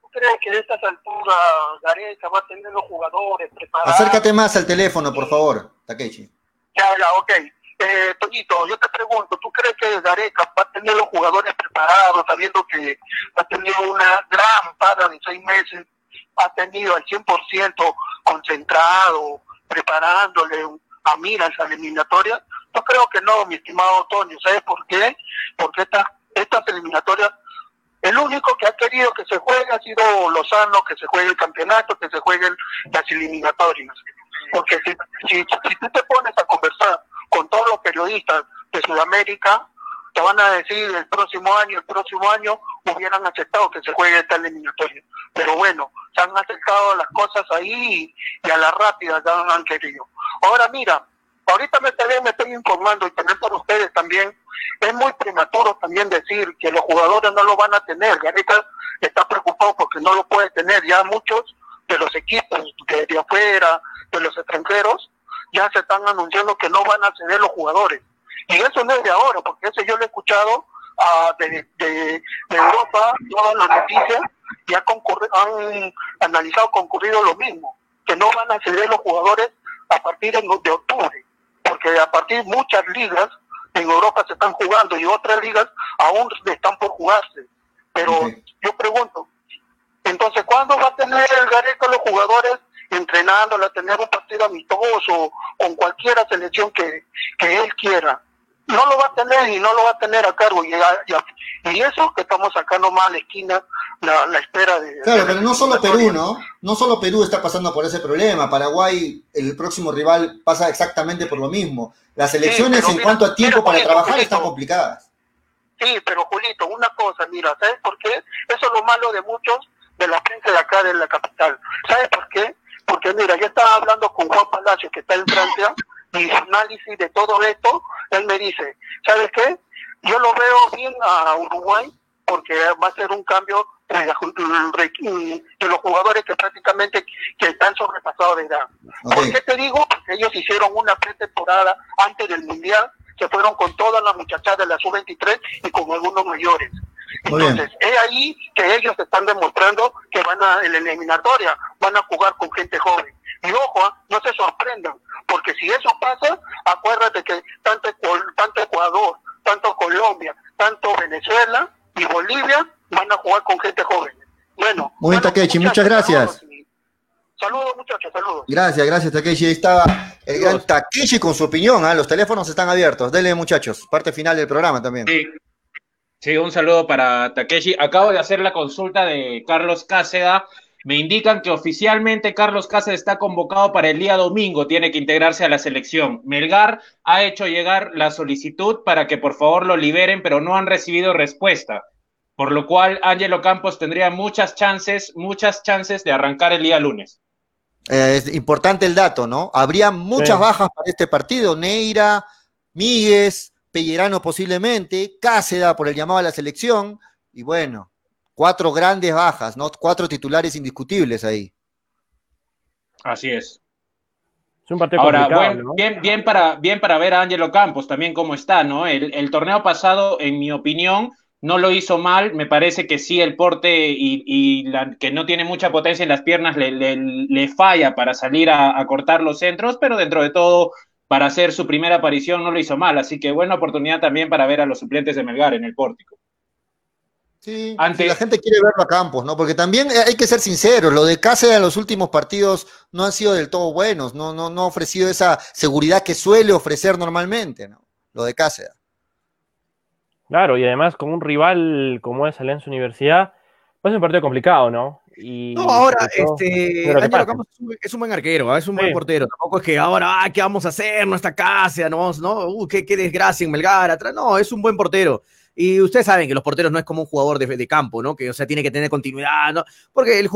¿Tú crees que de estas alturas Gareca va a tener los jugadores preparados? Acércate más al teléfono, por favor, Takechi. Ya, ya, ok. Eh, Toñito, yo te pregunto, ¿tú crees que Gareca va a tener los jugadores preparados, sabiendo que ha tenido una gran para de seis meses, ha tenido al 100% concentrado, preparándole a miras a la eliminatoria? Yo creo que no, mi estimado Antonio. ¿Sabes por qué? Porque estas esta eliminatorias, el único que ha querido que se juegue ha sido Lozano, que se juegue el campeonato, que se jueguen las eliminatorias. Porque si, si tú te pones a conversar con todos los periodistas de Sudamérica, te van a decir el próximo año, el próximo año hubieran aceptado que se juegue esta eliminatoria. Pero bueno, se han aceptado las cosas ahí y a la rápida ya han querido. Ahora mira, ahorita me, me estoy informando y también por ustedes también, es muy prematuro también decir que los jugadores no lo van a tener. Garita está preocupado porque no lo puede tener. Ya muchos de los equipos de, de afuera, de los extranjeros, ya se están anunciando que no van a ceder los jugadores. Y eso no es de ahora, porque eso yo lo he escuchado uh, de, de, Europa, todas las noticias, y ha han analizado, concurrido lo mismo, que no van a ceder los jugadores a partir de, de octubre, porque a partir de muchas ligas en Europa se están jugando y otras ligas aún están por jugarse. Pero yo pregunto, entonces, ¿cuándo va a tener el Gareca los jugadores entrenándola, tener un partido amistoso con cualquier selección que, que él quiera? No lo va a tener y no lo va a tener a cargo. Y, y eso que estamos sacando más a la esquina, la, espera de... Claro, pero no solo Perú, ¿no? No solo Perú está pasando por ese problema. Paraguay, el próximo rival, pasa exactamente por lo mismo. Las elecciones en cuanto a tiempo para trabajar están complicadas. Sí, pero Julito, una cosa, mira, ¿sabes por qué? Eso es lo malo de muchos de la gente de acá de la capital. ¿Sabes por qué? Porque mira, yo estaba hablando con Juan Palacio, que está en Francia, y análisis de todo esto, él me dice, ¿sabes qué? Yo lo veo bien a Uruguay porque va a ser un cambio de los jugadores que prácticamente que están sobrepasados de edad. ¿Por qué te digo? Porque ellos hicieron una pretemporada antes del Mundial, se fueron con todas las muchachas de la sub-23 y con algunos mayores. Entonces, es ahí que ellos están demostrando que van a, en la eliminatoria, van a jugar con gente joven. Y ojo, ¿ah? no se sorprendan, porque si eso pasa, acuérdate que tanto, tanto Ecuador, tanto Colombia, tanto Venezuela y Bolivia van a jugar con gente joven. Bueno. Muy bien, Takechi, muchas gracias. Saludos, muchachos, saludos. Gracias, gracias, Takechi. Ahí estaba el gran Takechi con su opinión. ¿ah? Los teléfonos están abiertos. Dele, muchachos. Parte final del programa también. Sí. Sí, un saludo para Takeshi. Acabo de hacer la consulta de Carlos Cáceda me indican que oficialmente Carlos Cáceres está convocado para el día domingo, tiene que integrarse a la selección. Melgar ha hecho llegar la solicitud para que por favor lo liberen, pero no han recibido respuesta. Por lo cual, Ángelo Campos tendría muchas chances, muchas chances de arrancar el día lunes. Eh, es importante el dato, ¿no? Habría muchas bajas para este partido. Neira, Míguez, Pellerano posiblemente, Cáceda por el llamado a la selección. Y bueno, cuatro grandes bajas, ¿no? Cuatro titulares indiscutibles ahí. Así es. Es un partido Ahora, bien, bien, para, bien para ver a Ángelo Campos también cómo está, ¿no? El, torneo pasado, en mi opinión, no lo hizo mal. Me parece que sí, el porte y, la, que no tiene mucha potencia en las piernas le, le, falla para salir a, a, cortar los centros, pero dentro de todo, para hacer su primera aparición, no lo hizo mal. Así que buena oportunidad también para ver a los suplentes de Melgar en el pórtico. Sí, la gente quiere verlo a Campos, ¿no? Porque también hay que ser sinceros, lo de Cáceres en los últimos partidos no han sido del todo buenos, no, no, no ha ofrecido esa seguridad que suele ofrecer normalmente, ¿no? Lo de Cáceres. Claro, y además con un rival como es Alianza Universidad, pues es un partido complicado, ¿no? Y no, ahora, este, Campos es un, buen arquero, ¿ah? es un buen portero. Tampoco es que ahora, ah, ¿qué vamos a hacer? Nuestra casa, no, no, uh, qué, qué desgracia en Melgar atrás. No, es un buen portero. Y ustedes saben que los porteros no es como un jugador de, campo, ¿no? Que, o sea, tiene que tener continuidad, ¿no? Porque el,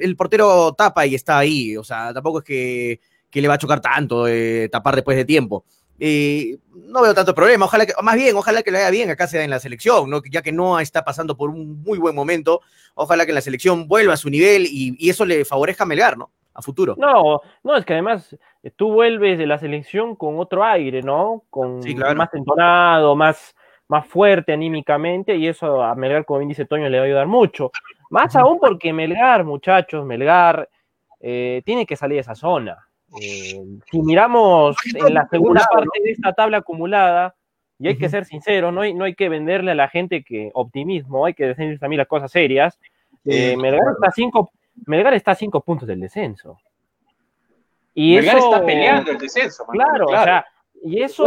el, portero tapa y está ahí, o sea, tampoco es que, le va a chocar tanto eh, tapar después de tiempo. Y no veo tanto problema, ojalá que, más bien, ojalá que le vaya bien acá sea en la selección, ¿no? ya que no está pasando por un muy buen momento, ojalá que la selección vuelva a su nivel y, eso le favorezca a Melgar, ¿no? A futuro. No, no, es que además eh, tú vuelves de la selección con otro aire, ¿no? Con más entonado, más, más fuerte anímicamente y eso a Melgar, como bien dice Toño, le va a ayudar mucho. Más aún porque Melgar, muchachos, Melgar eh, tiene que salir de esa zona. Eh, si miramos en la segunda parte de esta tabla acumulada, y hay que ser sincero, no hay, no hay que venderle a la gente que optimismo, hay que decir también las cosas serias. Eh, Melgar, está a cinco, Melgar está a cinco puntos del descenso. Y Melgar está peleando el descenso. Claro, claro, o sea, y eso,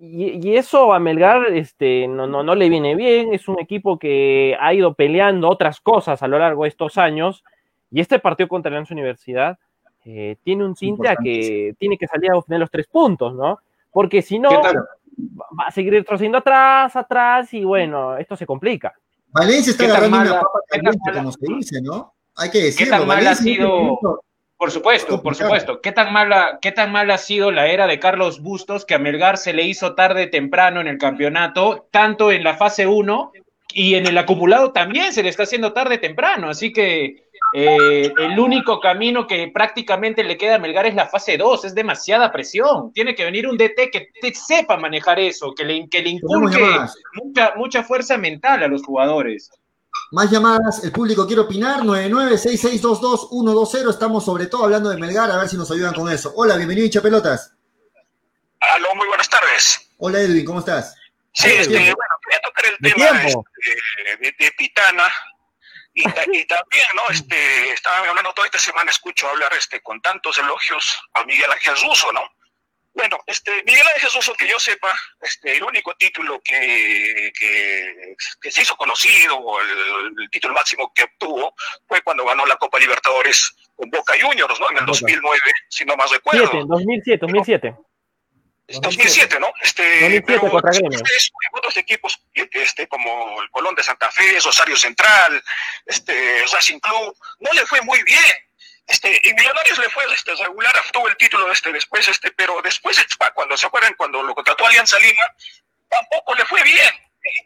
y, eso a Melgar este, no, no, no le viene bien. Es un equipo que ha ido peleando otras cosas a lo largo de estos años. Y este partido contra la Universidad eh, tiene un tinte a que tiene que salir a obtener los tres puntos, ¿no? Porque si no, va a seguir retrocediendo atrás, atrás, y bueno, esto se complica. Valencia está agarrando una papa caliente, como se dice, ¿no? Hay que decirlo. ¿Qué tan mal ha sido por supuesto, por supuesto. ¿Qué tan, mala, ¿Qué tan mal ha sido la era de Carlos Bustos que a Melgar se le hizo tarde temprano en el campeonato, tanto en la fase 1 y en el acumulado también se le está haciendo tarde temprano? Así que eh, el único camino que prácticamente le queda a Melgar es la fase 2, es demasiada presión. Tiene que venir un DT que sepa manejar eso, que le, que le inculque mucha, mucha fuerza mental a los jugadores. Más llamadas, el público quiere opinar, 9966222120, estamos sobre todo hablando de Melgar, a ver si nos ayudan con eso. Hola, bienvenido hincha pelotas. Aló, muy buenas tardes. Hola Edwin, ¿cómo estás? Sí, este, bueno, voy a tocar el tema este, de, Pitana y, también, ¿no? Este, estaba hablando toda esta semana, escucho hablar este, con tantos elogios a Miguel Ángel Russo, ¿no? Bueno, este, Miguel Ángel Jesús, que yo sepa, este, el único título que, que, se hizo conocido, o el, título máximo que obtuvo, fue cuando ganó la Copa Libertadores con Boca Juniors, ¿no? En el 2009, si no más recuerdo. 2007, 2007. 2007, ¿no? Este, 2007 pero contra otros equipos este, como el Colón de Santa Fe, Rosario Central, este, Racing Club, no le fue muy bien este, y Millonarios le fue este, regular, obtuvo el título este, después, este, pero después, cuando se acuerdan, cuando lo contrató Alianza Lima, tampoco le fue bien.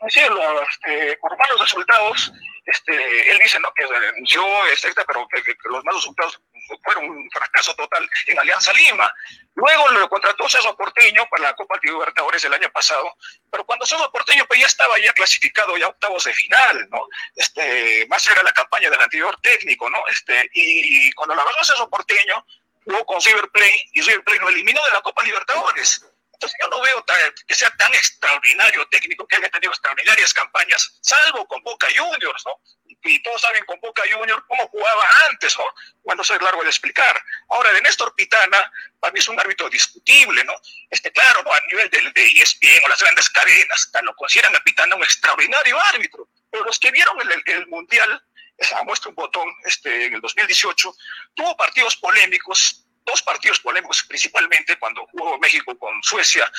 Este, por malos resultados, este, él dice ¿no? que renunció, etcétera, pero que, los malos resultados fueron un fracaso total en Alianza Lima. Luego lo contrató Cerro Porteño para la Copa Libertadores el año pasado, pero cuando Cerro Porteño pues, ya estaba ya clasificado ya octavos de final, ¿no? Este, más era la campaña del anterior técnico, ¿no? Este, y, cuando la agarró Cerro Porteño, jugó con River Plate y River Plate lo eliminó de la Copa Libertadores. Entonces yo no veo que sea tan extraordinario técnico, que haya tenido extraordinarias campañas, salvo con Boca Juniors, ¿no? Y todos saben con Boca Juniors cómo jugaba antes, ¿no? Bueno, eso es largo de explicar. Ahora, de Néstor Pitana, para mí es un árbitro discutible, ¿no? Este, claro, ¿no? a nivel de, de ESPN o las grandes cadenas, lo consideran a Pitana un extraordinario árbitro, pero los que vieron el, el, Mundial, esa muestra un botón este, en el 2018, tuvo partidos polémicos, dos partidos polémicos principalmente cuando jugó México con Suecia,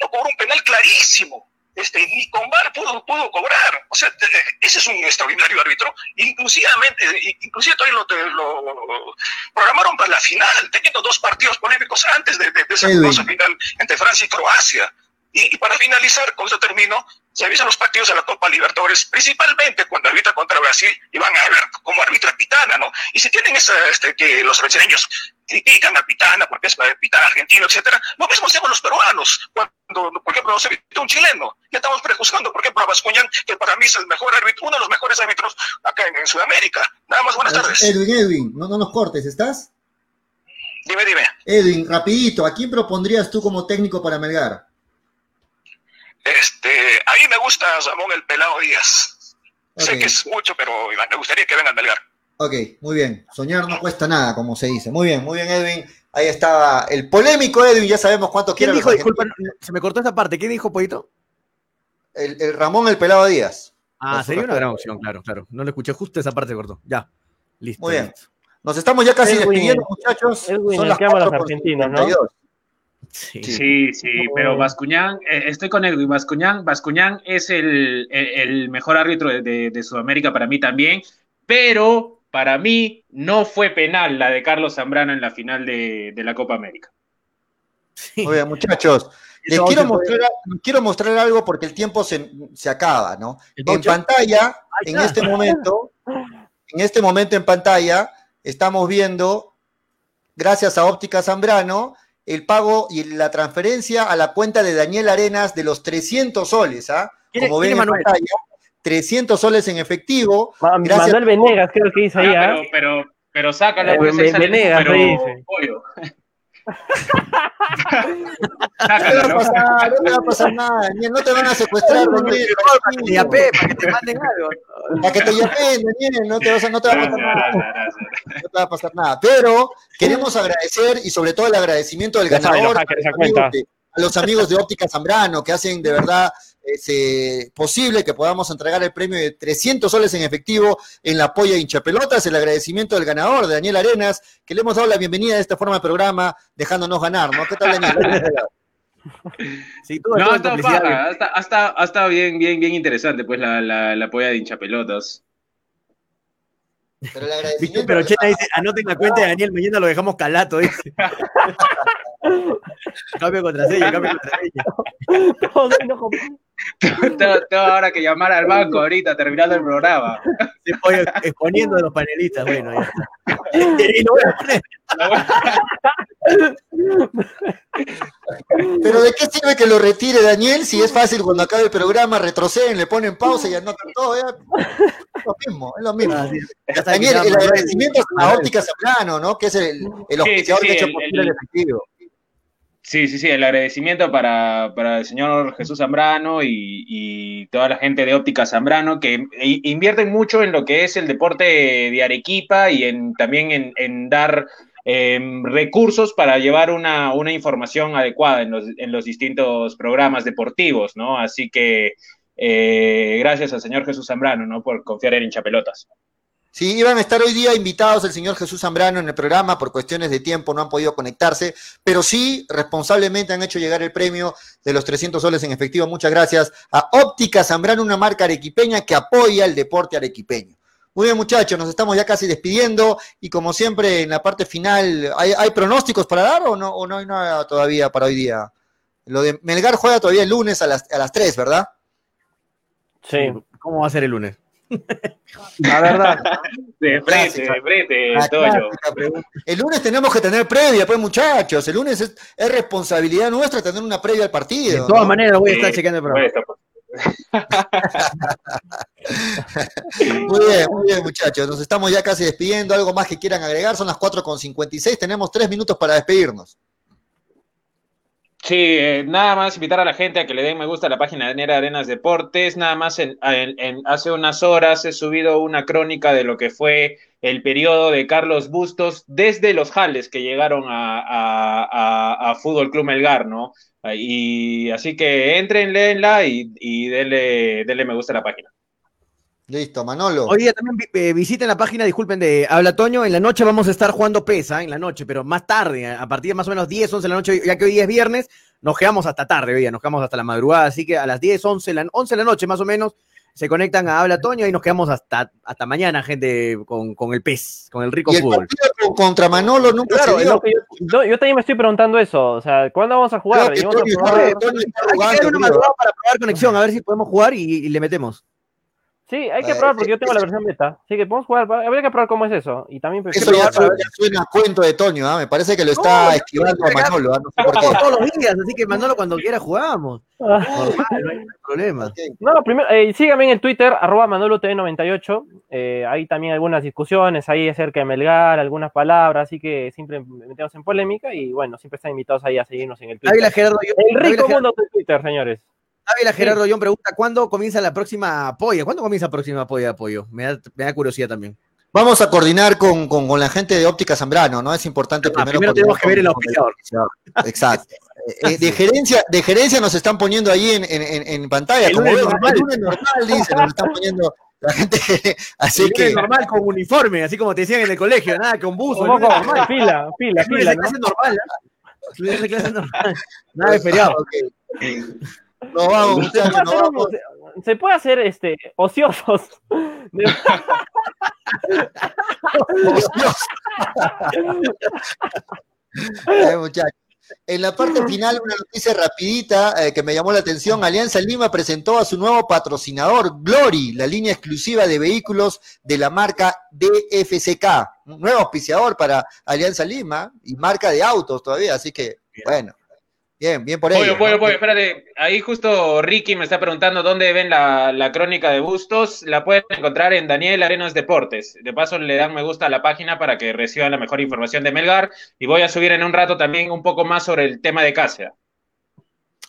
no cobró un penal clarísimo, este, ni con VAR pudo, pudo cobrar. O sea, ese es un extraordinario árbitro. Inclusivamente, inclusive todavía lo, programaron para la final, teniendo dos partidos polémicos antes de, esa final entre Francia y Croacia. Y, para finalizar, con eso termino, se avisan los partidos de la Copa Libertadores, principalmente cuando arbitra contra Brasil y van a ver cómo arbitra Pitana, ¿no? Y si tienen esa, este, que los brasileños critican a Pitana porque es Pitana argentino, etcétera, lo mismo hacemos los peruanos, cuando, por ejemplo, nos evita un chileno, ya estamos prejuzgando, por ejemplo, a Bascuñán, que para mí es el mejor árbitro, uno de los mejores árbitros acá en, Sudamérica. Nada más, buenas tardes. Edwin, Edwin, no, no nos cortes, ¿estás? Dime, dime. Edwin, rapidito, ¿a quién propondrías tú como técnico para Melgar? Este, a mí me gusta Ramón el Pelado Díaz. Sé que es mucho, pero me gustaría que venga a Melgar. Ok, muy bien. Soñar no cuesta nada, como se dice. Muy bien, muy bien, Edwin. Ahí estaba el polémico Edwin, ya sabemos cuánto quiere. ¿Quién dijo, disculpa, se me cortó esa parte, ¿quién dijo, Pollito? El, Ramón el Pelado Díaz. Ah, sería una gran opción, claro, claro. No le escuché, justo esa parte se cortó. Ya, listo. Muy bien. Nos estamos ya casi despidiendo, muchachos. Edwin, Son las que ama a los argentinos, ¿no? Sí, sí, sí pero Bascuñán, eh, estoy con Edwin, Bascuñán, Bascuñán es el, mejor árbitro de, Sudamérica para mí también, pero para mí no fue penal la de Carlos Zambrano en la final de, la Copa América. Bien, muchachos. Les quiero mostrar, quiero mostrar algo porque el tiempo se, acaba, ¿no? En pantalla, en este momento, en este momento en pantalla, estamos viendo, gracias a Óptica Zambrano, el pago y la transferencia a la cuenta de Daniel Arenas de los 300 soles, ¿ah? Como ven en pantalla, 300 soles en efectivo. Manuel Venegas creo que dice ahí, ah, ¿ah? Pero, pero, pero sácalo, pues, Venegas, pero, dice. no, te va a pasar, no te va a pasar nada, Daniel, no te van a secuestrar, Daniel. Para que te yapé, para que te manden algo. Para que te yapeen, Daniel, no te, vas a, no te va a pasar nada. No te va a pasar nada. Pero queremos agradecer y sobre todo el agradecimiento del ganador a los amigos de Óptica Zambrano que hacen de verdad es posible que podamos entregar el premio de 300 soles en efectivo en la polla hinchapelotas, el agradecimiento del ganador, de Daniel Arenas, que le hemos dado la bienvenida de esta forma de programa, dejándonos ganar, ¿no? ¿Qué tal, Daniel? sí, todo, no, hasta, hasta, bien, bien, bien interesante, pues, la, la, la polla de hinchapelotas. Pero, el Pero Chena dice, anoten la cuenta de Daniel, mañana lo dejamos calato, dice. cambio contraseña, cambio contraseña. tengo, ahora que llamar al banco ahorita, terminando el programa. exponiendo a los panelistas, bueno, ya y lo voy a poner. Pero ¿de qué sirve que lo retire Daniel si es fácil cuando acabe el programa, retroceden, le ponen pausa y anotan todo? Es lo mismo, es lo mismo. Daniel, el agradecimiento a Óptica Zambrano, ¿no? Que es el, el que ha hecho posible el, efectivo. Sí, sí, sí, el agradecimiento para, para el señor Jesús Zambrano y, y, toda la gente de Óptica Zambrano que invierten mucho en lo que es el deporte de Arequipa y en, también en, en dar Em, recursos para llevar una, información adecuada en los, en los, distintos programas deportivos, ¿no? Así que eh, gracias al señor Jesús Zambrano, ¿no? Por confiar en hinchapelotas. Sí, iban a estar hoy día invitados el señor Jesús Zambrano en el programa, por cuestiones de tiempo no han podido conectarse, pero sí responsablemente han hecho llegar el premio de los 300 soles en efectivo. Muchas gracias a Óptica Zambrano, una marca arequipeña que apoya el deporte arequipeño. Muy bien, muchachos, nos estamos ya casi despidiendo y como siempre en la parte final, ¿hay, pronósticos para dar o no, o no hay nada todavía para hoy día? Lo de Melgar juega todavía el lunes a las, a las 3, ¿verdad? Sí. ¿Cómo va a ser el lunes? La verdad. De frente, de frente, El lunes tenemos que tener previa, pues muchachos. El lunes es, responsabilidad nuestra tener una previa al partido. De todas maneras voy a estar chequeando el programa. muy bien, muy bien, muchachos. Nos estamos ya casi despidiendo. ¿Algo más que quieran agregar? Son las 4.56. Tenemos tres minutos para despedirnos. Sí, eh, nada más invitar a la gente a que le den me gusta a la página de Nera Arenas Deportes. Nada más en, hace unas horas he subido una crónica de lo que fue el periodo de Carlos Bustos desde los Jales que llegaron a, a, a Fútbol Club Melgar, ¿no? Y así que entren, léenla y, y denle, me gusta a la página. Listo, Manolo. Hoy día también eh, visiten la página, disculpen, de Habla Toño. En la noche vamos a estar jugando pesa, en la noche, pero más tarde, a partir de más o menos 10, 11 de la noche, ya que hoy es viernes, nos quedamos hasta tarde, hoy nos quedamos hasta la madrugada. Así que a las 10, 11, la, 11 de la noche más o menos, se conectan a Habla Toño y nos quedamos hasta, hasta mañana, gente, con, con el pez, con el rico ¿Y el fútbol. contra Manolo nunca Claro, se dio. yo, también me estoy preguntando eso. O sea, ¿cuándo vamos a jugar? Que a probar- Hay que una madrugada para probar conexión, a ver si podemos jugar y, y le metemos. Sí, hay que Eh, probar porque yo eh, tengo la versión beta. Así que podemos jugar. Habría que probar cómo es eso. Y también pues, Eso ya, suena- ya suena a cuento de Toño, ¿ah? me parece que lo está No, esquivando a no, Manolo, ¿ah? no sé por qué. Jugamos todos los días, así que Manolo cuando quiera jugamos. Ah. Normal, no hay problema. No, primero, eh, síganme en el Twitter, arroba ManoloTV98. Eh, hay también algunas discusiones ahí acerca de Melgar, algunas palabras, así que siempre metemos en polémica y bueno, siempre están invitados ahí a seguirnos en el Twitter. Gerardo, El rico Gerardo- mundo de Twitter, señores. Ávila Gerardo John pregunta, ¿cuándo comienza la próxima apoya? ¿Cuándo comienza la próxima apoya de apoyo? Me da, me da curiosidad también. Vamos a coordinar con, con, con la gente de Óptica Zambrano, ¿no? Es importante Ah, primero. primero tenemos que ver el auspiciador. Exacto. Eh, de, gerencia, de gerencia nos están poniendo ahí en, en, en- pantalla. El como lunes normal. el lunes normal, dice, nos están poniendo la gente. Así El lunes que. normal con uniforme, así como te decían en el colegio, nada, con buzo. Lunes normal. fila, fila, El lunes fila, de ¿no? clase normal, ¿eh? Clase normal. Nada de feriado. Ok. Nos vamos, Se muchachos, puede nos hacer un- vamos. se- puede hacer este ociosos. Eh, muchachos. En la parte final, una noticia rapidita eh, que me llamó la atención. Alianza Lima presentó a su nuevo patrocinador, Glory, la línea exclusiva de vehículos de la marca DFCK. Un nuevo auspiciador para Alianza Lima y marca de autos todavía. Así que, bueno, bien, bien por ello. Pollo, pollo, espérate. Ahí justo Ricky me está preguntando dónde ven la, la crónica de Bustos. La pueden encontrar en Daniel Arenas Deportes. De paso le dan me gusta a la página para que reciban la mejor información de Melgar. Y voy a subir en un rato también un poco más sobre el tema de Cáceres.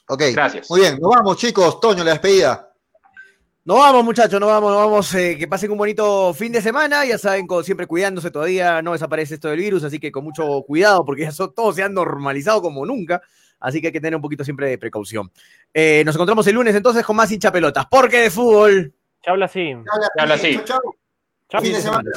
Ok, Gracias. muy bien. Nos vamos, chicos. Toño, la despedida. Nos vamos, muchachos, nos vamos, nos vamos. eh, que pasen un bonito fin de semana. Ya saben, como siempre cuidándose todavía, no desaparece esto del virus, así que con mucho cuidado, porque ya so- todo se ha normalizado como nunca. Así que hay que tener un poquito siempre de precaución. Eh, nos encontramos el lunes entonces con más hincha pelotas. Porque de fútbol. Se habla así. Habla así. Chao, chao. Chao. Fin de semana.